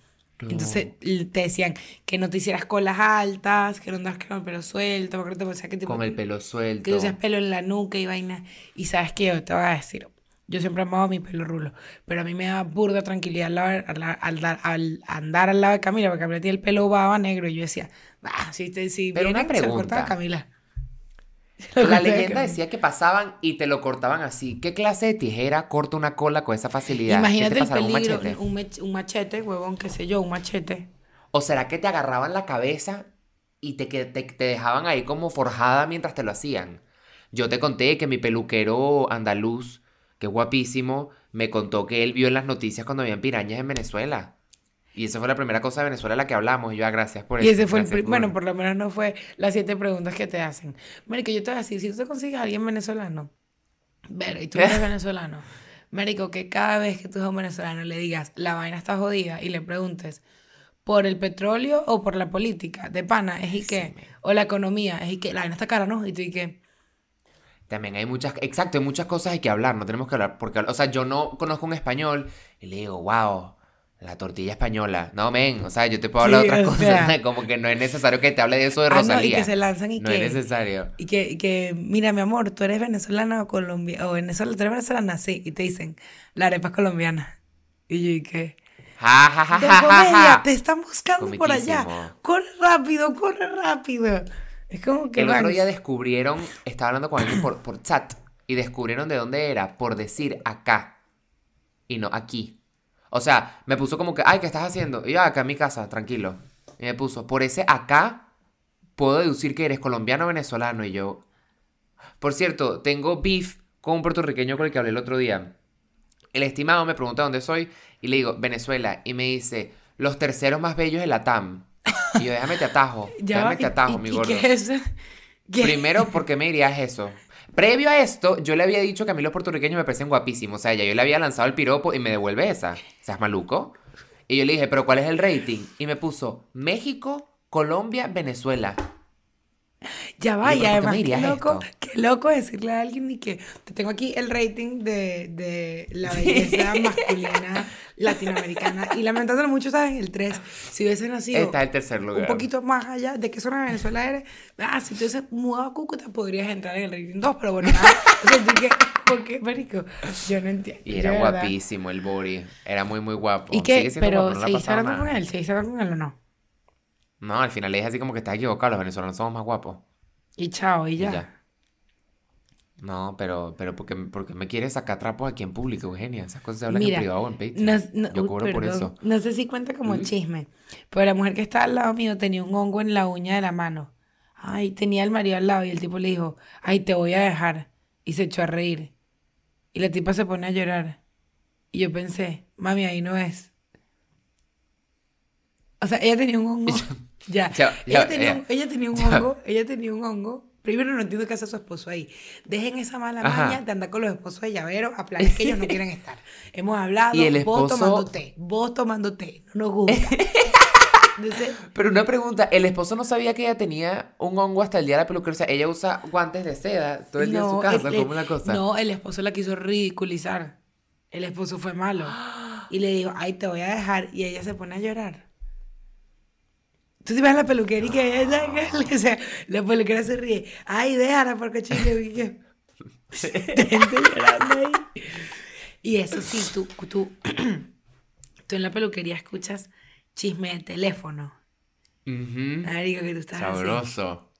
Entonces l- te decían que no te hicieras colas altas, que no andas con el pelo suelto, porque te que Con el pelo suelto. que usas pelo en la nuca y vaina. Y sabes que yo te voy a decir, yo siempre amado mi pelo rulo, pero a mí me da burda tranquilidad al, lado- al, al al andar al lado de Camila, porque Camila tiene el pelo baba negro y yo decía, ah, si, te, si Pero una vienen, se pregunta. Camila. [LAUGHS] La leyenda decía que pasaban y te lo cortaban así. ¿Qué clase de tijera corta una cola con esa facilidad? ¿Qué Imagínate te el un machete? un, machete, huevón, qué sé yo, un machete. ¿O será que te agarraban la cabeza y te, te, te dejaban ahí como forjada mientras te lo hacían? Yo te conté que mi peluquero andaluz, que es guapísimo, me contó que él vio en las noticias cuando habían pirañas en Venezuela. Y esa fue la primera cosa de Venezuela a la que hablamos. Y yo, ah, gracias por Y eso. ese fue el pri- bueno, por lo menos no fue las siete preguntas que te hacen. Marico, yo te voy a decir, si tú te consigues a alguien venezolano, ver, y tú eres [LAUGHS] venezolano, Marico, que cada vez que tú eres un venezolano le digas, la vaina está jodida, y le preguntes, ¿por el petróleo o por la política? De pana, es y qué, o la economía, es y qué, la vaina está cara, ¿no? Y tú y qué. También hay muchas, exacto, hay muchas cosas hay que hablar, no tenemos que hablar, porque, o sea, yo no conozco un español y le digo, wow, la tortilla española. No, men, o sea, yo te puedo hablar Sí, de [LAUGHS] otras o cosas, sea. [LAUGHS] como que no es necesario que te hable de eso de Ah, no, y Rosalía. que se lanzan y no que... es necesario. Y que, y que, mira, mi amor, tú eres venezolana o colombiana, o Venezuela, tú eres venezolana, sí, y te dicen, la arepa es colombiana. Y yo, ¿y qué? Ja, ja, ja, De ja, ja, comedia, te están buscando por allá. Corre rápido, corre rápido. Es como que El otro van- día descubrieron, estaba hablando con alguien por, por chat, y descubrieron de dónde era por decir acá y no aquí. O sea, me puso como que, ay, ¿qué estás haciendo? Y yo, "Ah, acá en mi casa, tranquilo. Y me puso, por ese acá, puedo deducir que eres colombiano o venezolano. Y yo, por cierto, tengo beef con un puertorriqueño con el que hablé el otro día. El estimado me pregunta dónde soy y le digo, Venezuela. Y me dice, los terceros más bellos de la TAM. Y yo, déjame te atajo, [LAUGHS] Ya déjame te atajo, y- mi gordo. qué es? [LAUGHS] ¿Qué? Primero, ¿por qué me dirías eso? Previo a esto, yo le había dicho que a mí los puertorriqueños me parecen guapísimos. O sea, ya yo le había lanzado el piropo y me devuelve esa. ¿Seas maluco? Y yo le dije, ¿pero cuál es el rating? Y me puso México, Colombia, Venezuela. Ya va, Y y yo, ¿por qué además, qué loco, qué loco decirle a alguien y que te tengo aquí el rating de, de la belleza [LAUGHS] masculina latinoamericana. Y lamentándolo mucho, ¿sabes? El 3. Si hubiese nacido Está en tercer lugar. un poquito más allá de qué zona de Venezuela eres, ah, si tú hubieses mudado a Cúcuta podrías entrar en el rating 2, pero bueno, nada. O sea, que, ¿por qué, marico? Yo no entiendo. Y era guapísimo el Bori. Era muy, muy guapo. ¿Y qué? Sigue Pero guapo, no le ha ¿seguiste pasado hablando con él? ¿Seguiste hablando con él o no? No, al final le dije así como que estás equivocado. Los venezolanos somos más guapos. Y chao, y Y ya. No, pero, pero ¿por qué, por qué me quieres sacar trapos aquí en público, Eugenia? Esas cosas se hablan Mira, en privado o en Patreon. No, no- Yo uy, cobro por eso. No sé si cuenta como ¿Mm? chisme, pero la mujer que estaba al lado mío tenía un hongo en la uña de la mano. Ay, tenía el marido al lado y el tipo le dijo, ay, te voy a dejar. Y se echó a reír. Y la tipa se pone a llorar. Y yo pensé, mami, ahí no es. O sea, ella tenía un [LAUGHS] hongo. Ya. Ella, tenía un, ella tenía un hongo. Ella tenía un hongo. Primero no entiendo qué hace su esposo ahí. Dejen esa mala Ajá. maña de andar con los esposos de llavero a planes que ellos no quieren [LAUGHS] estar. Hemos hablado, Y el vos esposo- tomando té, vos tomando té, no nos gusta. [LAUGHS] Entonces, Pero una pregunta, ¿el esposo no sabía que ella tenía un hongo hasta el día de la peluquería? O sea, ella usa guantes de seda todo el día en su casa, el- como una cosa. No, el esposo la quiso ridiculizar. El esposo fue malo. [GASPS] Y le dijo, ay, te voy a dejar. Y ella se pone a llorar. Tú te vas a la peluquería y que ella, o sea, la peluquera se ríe. Ay, déjala porque que- [LAUGHS] Gente llorando ahí. Y eso sí, tú, tú, [CLEARS THROAT] tú en la peluquería escuchas chisme de teléfono. Ujú. Marico, que tú estás así. Sabroso.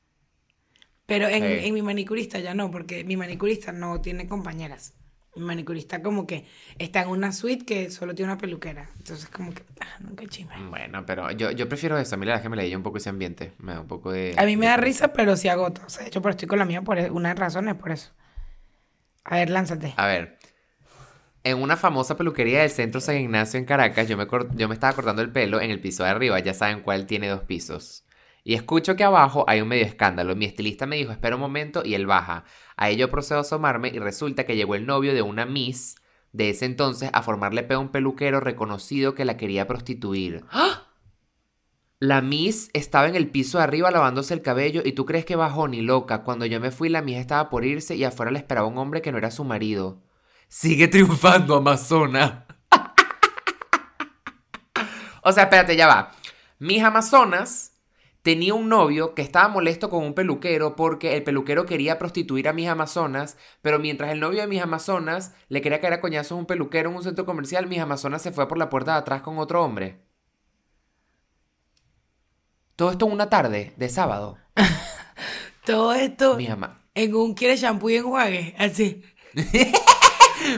Pero en, en mi manicurista ya no, porque mi manicurista no tiene compañeras. Mi manicurista como que está en una suite que solo tiene una peluquera. Entonces como que, ah, qué chisme. Bueno, pero yo, yo prefiero eso. A mí la verdad es que me leí un poco ese ambiente. Me da un poco de... A mí me de da risa, pero sí agota. O sea, de hecho, pero estoy con la mía por una de las razones por eso. A ver, lánzate. A ver. En una famosa peluquería del centro San Ignacio en Caracas, yo me, yo me estaba cortando el pelo en el piso de arriba. Ya saben cuál tiene dos pisos. Y escucho que abajo hay un medio escándalo. Mi estilista me dijo, espera un momento, y él baja. A ello procedo a asomarme y resulta que llegó el novio de una Miss de ese entonces a formarle peo a un peluquero reconocido que la quería prostituir. ¡Ah! La Miss estaba en el piso de arriba lavándose el cabello y tú crees que bajó ni loca. Cuando yo me fui la Miss estaba por irse y afuera le esperaba un hombre que no era su marido. Sigue triunfando, Amazona. [LAUGHS] o sea, espérate, ya va. Mis Amazonas tenía un novio que estaba molesto con un peluquero porque el peluquero quería prostituir a mis Amazonas, pero mientras el novio de mis Amazonas le quería caer a coñazos a un peluquero en un centro comercial, mis Amazonas se fue por la puerta de atrás con otro hombre. Todo esto en una tarde de sábado. [LAUGHS] Todo esto Mi ama... en un quiere shampoo y enjuague, así. [LAUGHS]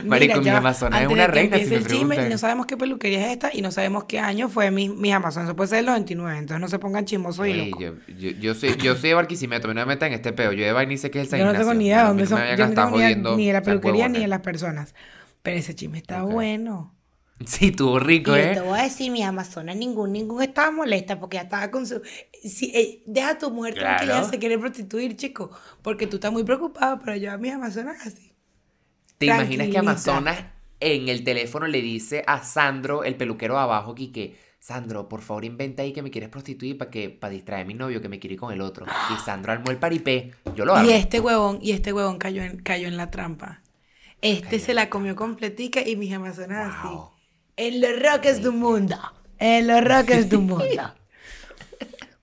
Marico, mi Amazona es una que reina, si me el chisme, no sabemos qué peluquería es esta y no sabemos qué año fue mis, mis Amazonas. Eso puede ser los 29, entonces no se pongan chismosos y locos. yo, yo, yo soy, yo soy de Barquisimeto, mí no me metan en este peo. Yo de vaina sé qué es el San Yo no tengo ni idea de dónde son. me Yo no tengo ni, idea ni de la peluquería ni de las personas. Pero ese chisme está bueno. [LAUGHS] Sí, estuvo rico, Y ¿eh? te voy a decir, mi Amazonas, ningún, ningún estaba molesta porque ya estaba con su... Si, eh, deja a tu mujer tranquila, Claro. ella se quiere prostituir, chico, porque tú estás muy preocupado, pero yo a mis Amazonas así. ¿Te imaginas que. Amazonas en el teléfono le dice a Sandro, el peluquero abajo, que Sandro, por favor inventa ahí que me quieres prostituir para que para distraer a mi novio que me quiere ir con el otro. Y [GASPS] Sandro armó el paripé. Yo lo armo. Y este huevón, y este huevón cayó en, cayó en la trampa. Este Cayó se la la comió completica y mis Amazonas Wow. así. En los roques del mundo. En los roques del [LAUGHS] mundo.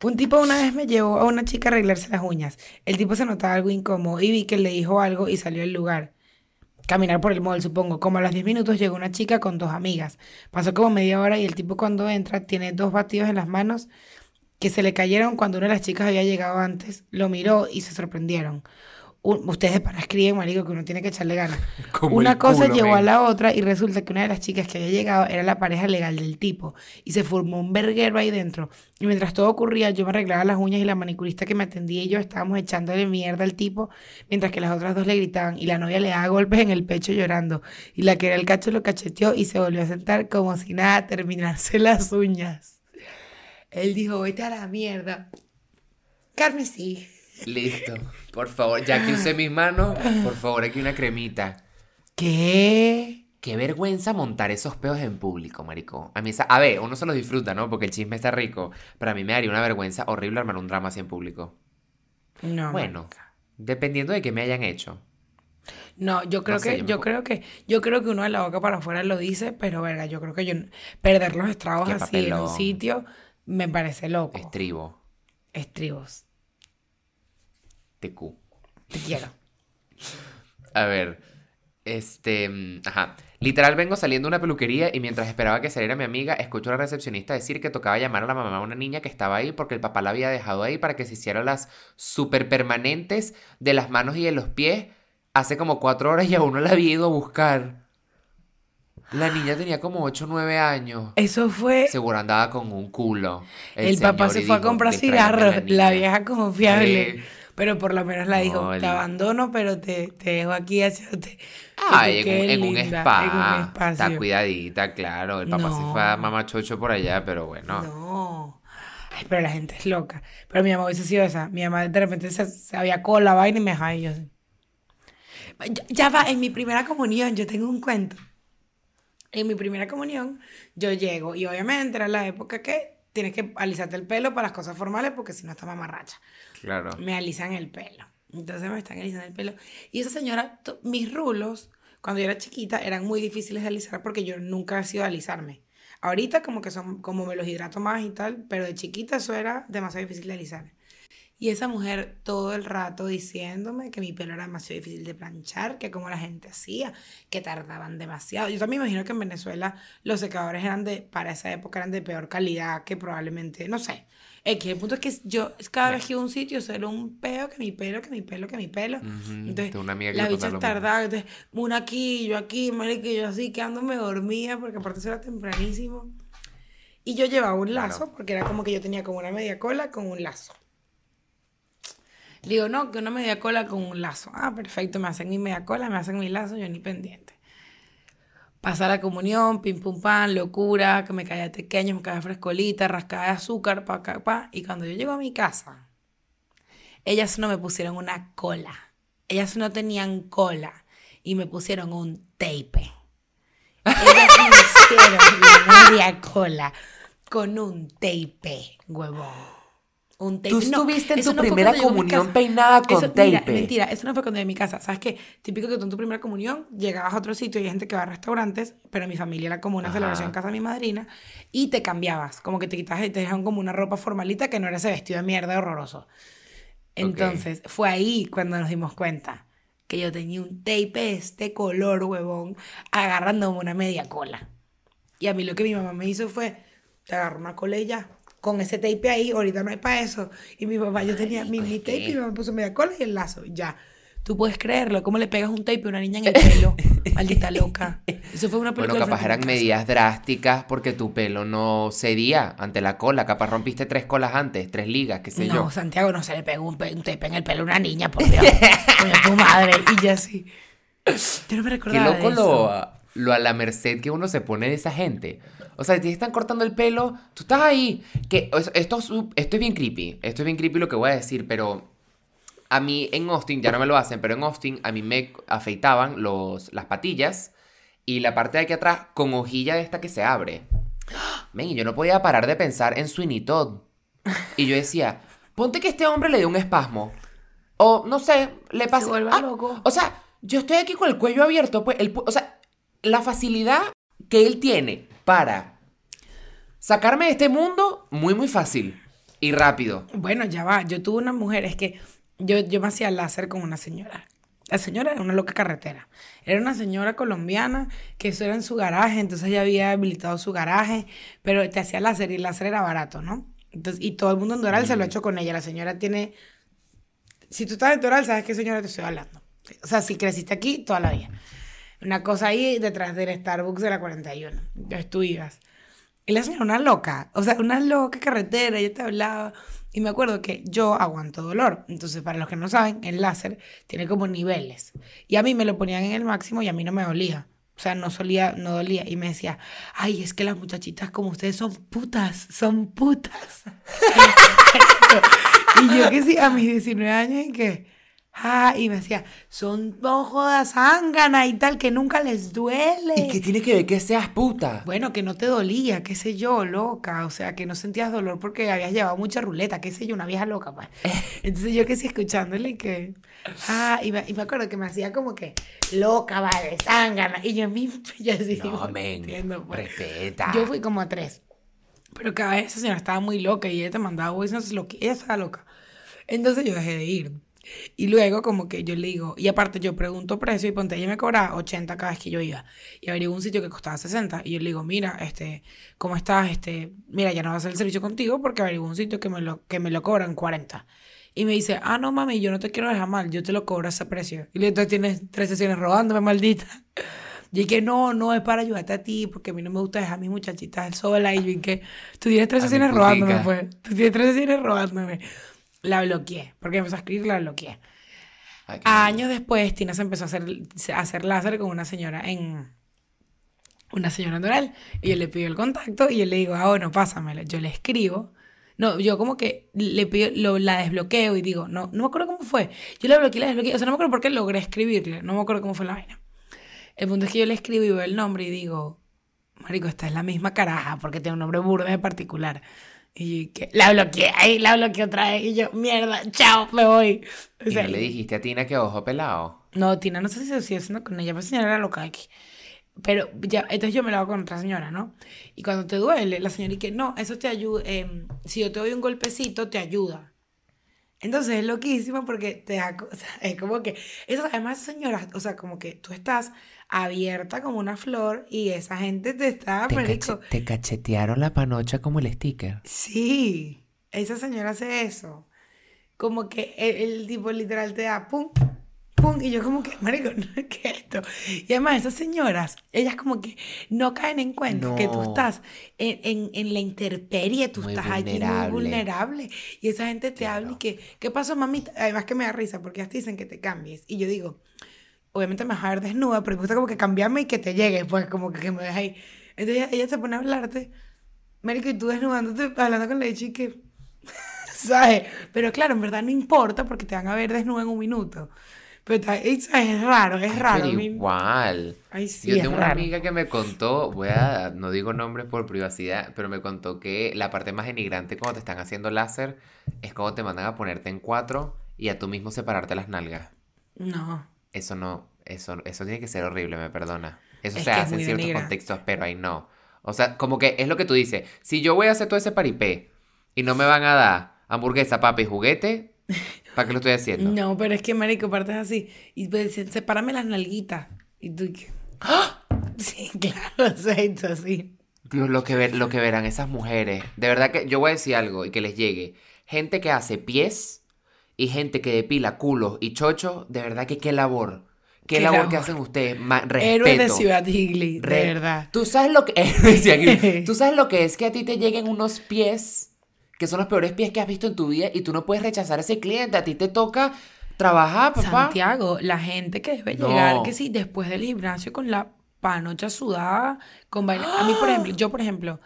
Un tipo una vez me llevó a una chica a arreglarse las uñas. El tipo se notaba algo incómodo y vi que le dijo algo y salió del lugar. Caminar por el mall, supongo. Como a los 10 minutos llegó una chica con dos amigas. Pasó como media hora y el tipo cuando entra tiene dos batidos en las manos que se le cayeron cuando una de las chicas había llegado antes. Lo miró y se sorprendieron. Un- ustedes para escriben, marico, que uno tiene que echarle ganas. [LAUGHS] Como Una cosa culo, llevó a men. la otra y resulta que una de las chicas que había llegado era la pareja legal del tipo. Y se formó un verguero ahí dentro. Y mientras todo ocurría, yo me arreglaba las uñas y la manicurista que me atendía y yo estábamos echándole mierda al tipo, mientras que las otras dos le gritaban y la novia le daba golpes en el pecho llorando. Y la que era el cacho lo cacheteó y se volvió a sentar como si nada a terminarse [LAUGHS] las uñas. Él dijo, vete a la mierda. Carmen sí. Listo. Por favor, ya que usé mis manos, por favor, aquí una cremita. ¿Qué? Qué vergüenza montar esos peos en público, marico. A mí, esa- a ver, uno se los disfruta, ¿no? Porque el chisme está rico. Pero a mí me daría una vergüenza horrible armar un drama así en público. No. Bueno, dependiendo de qué me hayan hecho. No, yo creo sé, que, yo creo que, yo creo que uno de la boca para afuera lo dice, pero verga, yo creo que yo perder los estragos así en un sitio me parece loco. Estribo, Estribos. TQ. Te quiero. A ver, este, mm, ajá. Literal vengo saliendo de una peluquería y mientras esperaba que saliera mi amiga, escucho a la recepcionista decir que tocaba llamar a la mamá de una niña que estaba ahí porque el papá la había dejado ahí para que se hiciera las super permanentes de las manos y de los pies hace como cuatro horas y aún no la había ido a buscar. La niña tenía como 8 o 9 años. Eso fue. Seguro andaba con un culo. El, papá se fue a comprar "Distráigame a cigarros. La, niña". vieja confiable. Eh. Pero por lo menos la dijo, No, te el- abandono, pero te, te dejo aquí haciéndote. Ay, te en un, en un spa. en un Está cuidadita, claro. El papá se fue a No. mamachocho por allá, pero bueno. No. Ay, pero la gente es loca. Pero mi mamá hubiese sido esa. Mi mamá de repente se, se había con la vaina y me dejaba y yo así. Ya, ya va, en mi primera comunión yo tengo un cuento. En mi primera comunión yo llego y obviamente era la época que tienes que alisarte el pelo para las cosas formales porque si no está mamarracha. Claro. Me alisan el pelo. Entonces me están alisando el pelo. Y esa señora, mis rulos, cuando yo era chiquita, eran muy difíciles de alisar porque yo nunca he sido alisarme. Ahorita como que son, como me los hidrato más y tal, pero de chiquita eso era demasiado difícil de alisar. Y esa mujer todo el rato diciéndome que mi pelo era demasiado difícil de planchar, que como la gente hacía, que tardaban demasiado. Yo también me imagino que en Venezuela los secadores eran de, para esa época eran de peor calidad que probablemente, no sé. Que el punto es que yo cada vez que iba a un sitio solo un peo, que mi pelo, que mi pelo, que mi pelo. Entonces, una amiga que las bichas tardaban, entonces, una aquí, yo aquí, marica, yo así, quedándome dormida, porque aparte eso era tempranísimo. Y yo llevaba un lazo, Claro. porque era como que yo tenía como una media cola con un lazo. Le digo, no, que una media cola con un lazo. Ah, perfecto, me hacen mi media cola, me hacen mi lazo, yo ni pendiente. Pasa la comunión, pim pum pam, locura, que me caía pequeño, me caía frescolita, rascada de azúcar, pa, pa, pa. Y cuando yo llego a mi casa, ellas no me pusieron una cola. Ellas no tenían cola. Y me pusieron un tape. Ellas me hicieron [LAUGHS] la media cola con un tape, huevón. Un tape. Tú estuviste en eso tu fue primera comunión peinada con Eso- mira, tape. mentira, eso no fue cuando llegué a mi casa. ¿Sabes qué? Típico que tú en tu primera comunión llegabas a otro sitio y hay gente que va a restaurantes, pero mi familia era como una Ajá. celebración en casa de mi madrina y te cambiabas. Como que te quitabas y te dejaban como una ropa formalita que no era ese vestido de mierda horroroso. Entonces, fue ahí cuando nos dimos cuenta que yo tenía un tape de este color, huevón, agarrándome una media cola. Y a mí lo que mi mamá me hizo fue, te agarro una cola y ya. Con ese tape ahí, ahorita no hay para eso. Y mi papá, yo tenía mi, mi tape y mi mamá puso media cola y el lazo, ya. Tú puedes creerlo, ¿cómo le pegas un tape a una niña en el [LAUGHS] pelo? Maldita loca. Eso fue una película. Bueno, capaz eran medidas drásticas porque tu pelo no cedía ante la cola. Capaz rompiste tres colas antes, tres ligas, qué sé No, yo. Santiago, no se le pegó un, un tape en el pelo a una niña, por Dios. [LAUGHS] Coño, tu madre. Y ya así. Yo no me Qué recordaba de loco eso. lo, lo a la merced que uno se pone de esa gente. O sea, te están cortando el pelo, tú estás ahí. Que es- esto, esto es bien creepy. Esto es bien creepy lo que voy a decir, pero a mí en Austin, ya no me lo hacen, pero en Austin a mí me afeitaban los, las patillas y la parte de aquí atrás con hojilla de esta que se abre. Men, y yo no podía parar de pensar en Sweeney Todd. Y yo decía, ponte que este hombre le dio un espasmo. O no sé, le pasa. vuelva Ah, loco. O sea, yo estoy aquí con el cuello abierto, pues. El, o sea, la facilidad que él tiene para sacarme de este mundo, muy, muy fácil. Y rápido. Bueno, ya va. Yo tuve una mujer, es que yo, yo me hacía láser con una señora. La señora era una loca carretera. Era una señora colombiana que eso era en su garaje, entonces ella había habilitado su garaje, pero te hacía láser y el láser era barato, ¿no? Entonces, y todo el mundo en Doral se lo ha hecho con ella. La señora tiene. Si tú estás en Doral, sabes qué señora te estoy hablando. O sea, si creciste aquí toda la vida. Una cosa ahí detrás del Starbucks de la 41. Entonces tú ibas. Y la señora, una loca, o sea, una loca carretera, ella te hablaba. Y me acuerdo que yo aguanto dolor. Entonces, para los que no saben, el láser tiene como niveles. Y a mí me lo ponían en el máximo y a mí no me dolía. O sea, no solía, no dolía. Y me decía, ay, es que las muchachitas como ustedes son putas, son putas. [LAUGHS] y yo que sí, a mis 19 años, y que, ah, y me decía, son no jodas zángana y tal, que nunca les duele. ¿Y qué tiene que ver que seas puta? Bueno, que no te dolía, qué sé yo, loca. O sea, que no sentías dolor porque habías llevado mucha ruleta, qué sé yo, una vieja loca, pues. Entonces yo que sí escuchándole y que. Ah, y me, y me acuerdo que me hacía como que loca, vale, zángana. Y yo mí, [LAUGHS] yo así No, men, entiendo, pues. respeta. Yo fui como a tres. Pero cada vez esa señora estaba muy loca y ella te mandaba voice lo que ella estaba loca. Entonces yo dejé de ir. Y luego como que yo le digo, y aparte yo pregunto precio y ponte, ella me cobraba 80 cada vez que yo iba. Y averigué un sitio que costaba 60 y yo le digo, mira, este, ¿cómo estás? Este, mira, ya no va a hacer el servicio contigo porque averigué un sitio que me lo, que me lo cobran 40. Y me dice, ah, no mami, yo no te quiero dejar mal, yo te lo cobro a ese precio. Y le digo, entonces tienes tres sesiones robándome, maldita. Y que no, no, es para ayudarte a ti, porque a mí no me gusta dejar a mis muchachitas solas. Y yo que tú tienes tres A sesiones robándome, pues. Tú tienes tres sesiones robándome. La bloqueé, porque empezó a escribir, la bloqueé. Qué Años después, Tina se empezó a hacer, a hacer láser con una señora en. Una señora en Doral. Y yo le pido el contacto y yo le digo, ah, bueno, pásamelo. Yo le escribo. No, yo como que le pido, lo, la desbloqueo y digo, no, no me acuerdo cómo fue. Yo la bloqueé, la desbloqueé. O sea, no me acuerdo por qué logré escribirle. No me acuerdo cómo fue la vaina. El punto es que yo le escribo y veo el nombre y digo, Marico, esta es la misma caraja porque tiene un nombre burda de particular. Y que la bloqueé, ahí la bloqueé otra vez. Y yo, mierda, chao, me voy. O ¿Y sea, no le dijiste a Tina que ojo pelado? no, Tina, no sé si se sigue haciendo con ella, pero señora era loca aquí. Pero ya, entonces yo me lo hago con otra señora, ¿no? Y cuando te duele, la señora y que no, eso te ayuda, em, si yo te doy un golpecito, te ayuda. Entonces es loquísimo porque te da, [LAUGHS] o sea, es como que, eso además señoras, o sea, como que tú estás abierta como una flor y esa gente te está, Te, cache- te cachetearon la panocha como el sticker. Sí, esa señora hace eso. Como que el, el tipo literal te da pum, pum, y yo como que, marico, [LAUGHS] ¿qué es esto? Y además esas señoras, ellas como que no caen en cuenta que tú No. estás en, en, en la intemperie, tú Muy estás allí muy vulnerable. vulnerable. Y esa gente te habla y Claro. que, ¿qué pasó, mamita? Además que me da risa porque ellas te dicen que te cambies. Y yo digo, obviamente me vas a ver desnuda, pero me gusta como que cambiarme y que te llegue, pues como que, que me dejes ahí. Entonces ella, se pone a hablarte, Marico, y tú desnudándote, hablando con la y que, [LAUGHS] ¿sabes? Pero claro, en verdad no importa porque te van a ver desnuda en un minuto. Pero es, raro, es raro. Pero igual. Ay, sí, Yo es tengo una raro. amiga que me contó, voy a, no digo nombres por privacidad, pero me contó que la parte más denigrante cuando te están haciendo láser es cuando te mandan a ponerte en cuatro y a tú mismo separarte las nalgas. No. Eso no, eso, eso tiene que ser horrible, me perdona. Eso Es se es hace en ciertos contextos, pero ahí no. O sea, como que es lo que tú dices. Si yo voy a hacer todo ese paripé y no me van a dar hamburguesa, papa y juguete, ¿para qué lo estoy haciendo? [LAUGHS] No, pero es que, marico, partes así. Y pues dicen, sepárame las nalguitas. Y tú, ¿qué? [LAUGHS] Sí, claro, [LAUGHS] aceito así. Dios, lo que, ver- lo que verán esas mujeres. De verdad que yo voy a decir algo y que les llegue. Gente que hace pies y gente que depila culos y chochos, de verdad que qué labor. Qué, Qué labor que hacen ustedes. Ma- Héroes de respeto. Ciudad Higley, de Re- verdad. Tú sabes lo que [LAUGHS] [LAUGHS] Tú sabes lo que es que a ti te lleguen unos pies que son los peores pies que has visto en tu vida y tú no puedes rechazar a ese cliente. A ti te toca trabajar, papá. Santiago, la gente que debe No. llegar, que sí, después del gimnasio con la panocha sudada, con vaina. A mí, por [GASPS] ejemplo, yo, por ejemplo,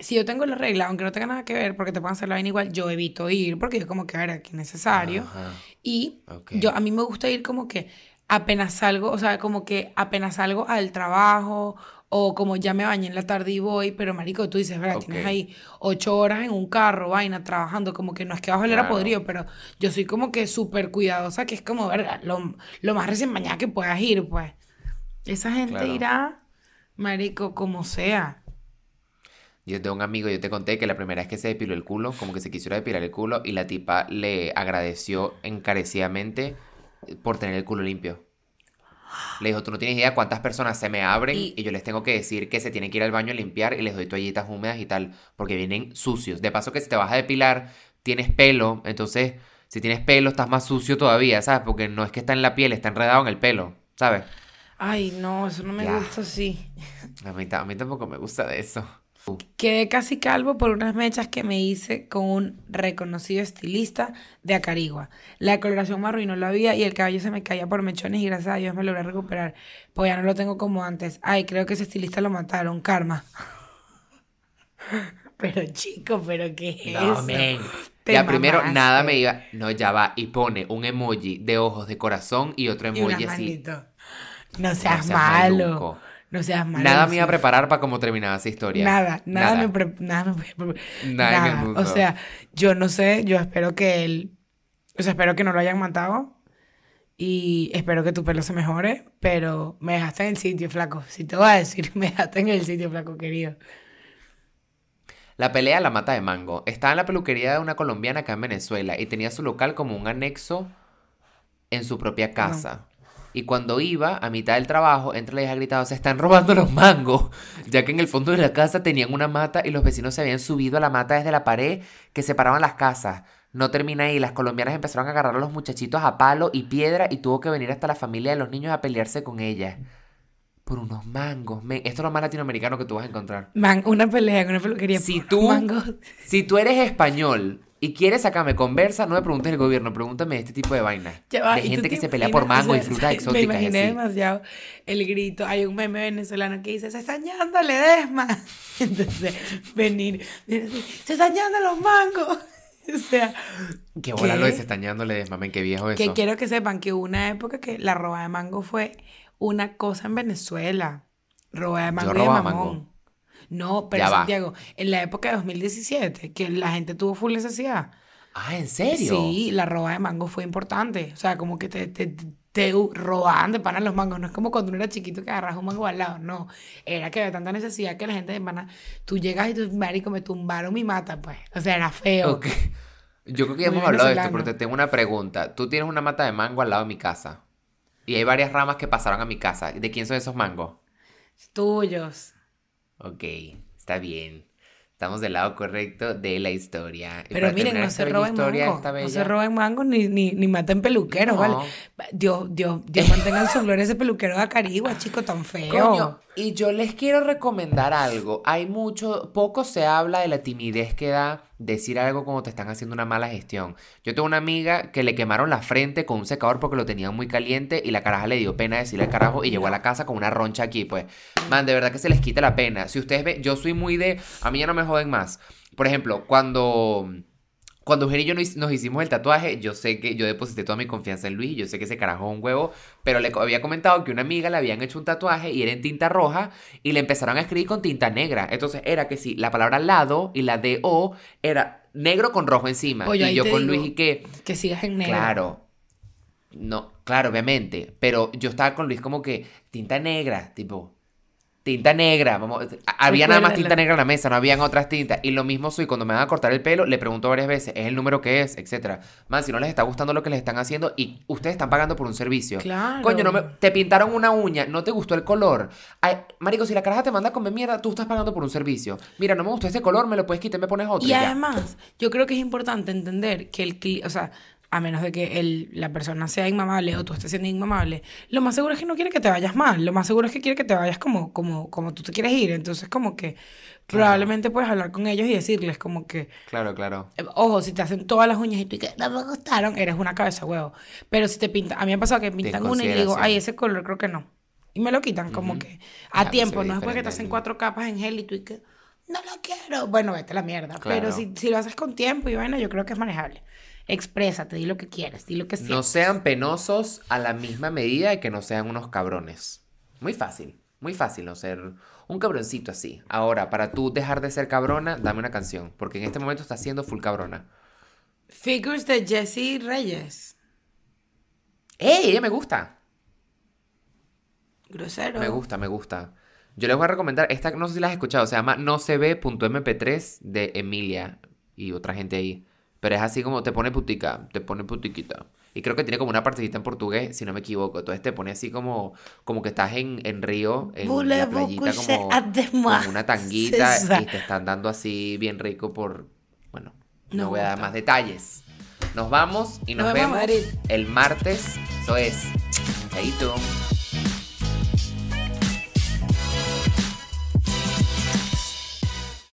si yo tengo la regla, aunque no tenga nada que ver, porque te pueden hacer la vaina igual, yo evito ir, porque yo como que, a ver, aquí es necesario. Ajá. Y yo, a mí me gusta ir como que apenas salgo, o sea, como que apenas salgo al trabajo o como ya me bañé en la tarde y voy, pero marico, tú dices, ¿verdad? Tienes Ok. ahí ocho horas en un carro, vaina, trabajando, como que no es que oler a Claro. podrido, pero yo soy como que súper cuidadosa, que es como, ¿verdad? Lo, lo más recién bañada que puedas ir, pues. Esa gente Claro. irá, marico, como sea. Yo tengo un amigo, yo te conté que la primera vez que se depiló el culo, como que se quisiera depilar el culo y la tipa le agradeció encarecidamente por tener el culo limpio. Le dijo, tú no tienes idea cuántas personas se me abren Y- y, yo les tengo que decir que se tienen que ir al baño a limpiar y les doy toallitas húmedas y tal, porque vienen sucios. De paso que si te vas a depilar, tienes pelo, entonces si tienes pelo estás más sucio todavía, ¿sabes? Porque no es que está en la piel, está enredado en el pelo, ¿sabes? Ay, no, eso no me Ya. gusta así. A mí, a mí tampoco me gusta de eso. Quedé casi calvo por unas mechas que me hice con un reconocido estilista de Acarigua. La coloración me arruinó la vida y el cabello se me caía por mechones y gracias a Dios me logré recuperar. Pues ya no lo tengo como antes. Ay, creo que ese estilista lo mataron. Karma. [LAUGHS] Pero chico, pero ¿qué es eso? Te Ya primero nada me iba. No, ya va. Y pone un emoji de ojos de corazón y otro Y emoji así. manito. No seas, seas malo. maluco. No seas malo. Nada me iba a preparar para cómo terminaba esa historia. Nada, nada, Nada. me pre- nada me pre- Nada en el mundo. O sea, yo no sé, yo espero que él, o sea, espero que no lo hayan matado y espero que tu pelo se mejore, pero me dejaste en el sitio, flaco. Si te voy a decir, [LAUGHS] me dejaste en el sitio, flaco, querido. La pelea la mata de mango. Estaba en la peluquería de una colombiana acá en Venezuela y tenía su local como un anexo en su propia casa. Y cuando iba, a mitad del trabajo, entre la hija gritaba, se están robando los mangos, [LAUGHS] ya que en el fondo de la casa tenían una mata y los vecinos se habían subido a la mata desde la pared que separaban las casas. No termina ahí, las colombianas empezaron a agarrar a los muchachitos a palo y piedra y tuvo que venir hasta la familia de los niños a pelearse con ellas. Por unos mangos. Men, esto es lo más latinoamericano que tú vas a encontrar. Man, una pelea con una peluquería. Si por tú- mangos. Si tú eres español y quieres sacarme conversa, no me preguntes el gobierno, pregúntame este tipo de vainas. Va, de ¿y gente te que se pelea por mango O y [LAUGHS] sea, frutas Me exóticas. y imaginé así. demasiado el grito. Hay un meme venezolano que dice, se están yendo Ledesma. [LAUGHS] Entonces, venir, se están yendo los mangos. [LAUGHS] O sea, Qué bola lo de se están qué viejo eso. que quiero que sepan que hubo una época que la roba de mango fue una cosa en Venezuela. Roba de mango y de mamón. mango. No, pero Ya va. Santiago, en la época de 2017, que la gente tuvo full necesidad. Ah, ¿en serio? Sí, la roba de mango fue importante. O sea, como que te, te, te robaban de pana los mangos. No es como cuando uno era chiquito que agarras un mango al lado. No. Era que había tanta necesidad que la gente de pana. Tú llegas y tú, marico, me tumbaron mi mata, pues. O sea, era feo. Ok. [LAUGHS] Yo creo que ya hemos hablado de esto, pero te tengo una pregunta. Tú tienes una mata de mango al lado de mi casa. Y hay varias ramas que pasaron a mi casa. ¿De quién son esos mangos? Tuyos. Ok, está bien. Estamos del lado correcto de la historia. Pero miren, no se roben mango. No se roben mango ni, ni, ni maten peluqueros, No. ¿vale? Dios, Dios, Dios mantenga en su gloria ese peluquero de Acarigua, chico, tan feo. Coño, y yo les quiero recomendar algo. Hay mucho, poco se habla de la timidez que da decir algo cuando te están haciendo una mala gestión. Yo tengo una amiga que le quemaron la frente con un secador porque lo tenían muy caliente y la caraja le dio pena decirle al carajo y llegó a la casa con una roncha aquí, pues. Man, de verdad que se les quita la pena. Si ustedes ven, yo soy muy de, a mí ya no me joden más. Por ejemplo, cuando cuando Eugenio y yo nos nos hicimos el tatuaje, yo sé que yo deposité toda mi confianza en Luis, yo sé que ese carajo es un huevo, pero le había comentado que una amiga le habían hecho un tatuaje y era en tinta roja y le empezaron a escribir con tinta negra. Entonces era que sí, la palabra lado y la D-O era negro con rojo encima. Oye, y yo con Luis y que, Que sigas en negro. claro, no, claro, obviamente, pero yo estaba con Luis como que tinta negra, tipo... Tinta negra, vamos, había nada más tinta negra en la mesa, no habían otras tintas. Y lo mismo soy cuando me van a cortar el pelo, le pregunto varias veces, ¿es el número que es? Etcétera. Man, si no les está gustando lo que les están haciendo y ustedes están pagando por un servicio. Claro. Coño, no me, te pintaron una uña, no te gustó el color. Ay, marico, si la caraja te manda a comer mierda, tú estás pagando por un servicio. Mira, no me gustó este color, me lo puedes quitar me pones otro. Y además, yo creo que es importante entender que el cliente, o sea, a menos de que el, la persona sea inmamable o tú estés siendo inmamable, lo más seguro es que no quiere que te vayas mal, lo más seguro es que quiere que te vayas como, como, como tú te quieres ir. Entonces, como que probablemente puedes hablar con ellos y decirles como que, Claro, claro. eh, ojo, si te hacen todas las uñas y tú y que no me gustaron, eres una cabeza huevo. Pero si te pintan, a mí me ha pasado que pintan una y digo, ay, ese color creo que no. Y me lo quitan como que a tiempo, no es porque te hacen cuatro capas en gel y tú y que no lo quiero. Bueno, vete a la mierda. Claro. Pero si, si lo haces con tiempo y bueno, yo creo que es manejable. Exprésate, di lo que quieres, di lo que No sientes. sean penosos a la misma medida de que no sean unos cabrones. Muy fácil, muy fácil no ser un cabroncito así. Ahora, para tú dejar de ser cabrona, dame una canción, porque en este momento estás siendo full cabrona. Figures de Jesse Reyes. ¡Ey! Ella me gusta. Grosero. Me gusta, me gusta. Yo les voy a recomendar, esta no sé si la has escuchado, se llama no se ve.mp3 de Emilia y otra gente ahí. Pero es así como te pone putica, te pone putiquita. Y creo que tiene como una partecita en portugués, si no me equivoco. Entonces te pone así como, como que estás en, en Río, en la playita, como con una [LAUGHS] tanguita y te están dando así bien rico por... Bueno, no Me voy a dar más detalles. Nos vamos y nos, Nos vemos, vemos el martes. Eso es. Chaito.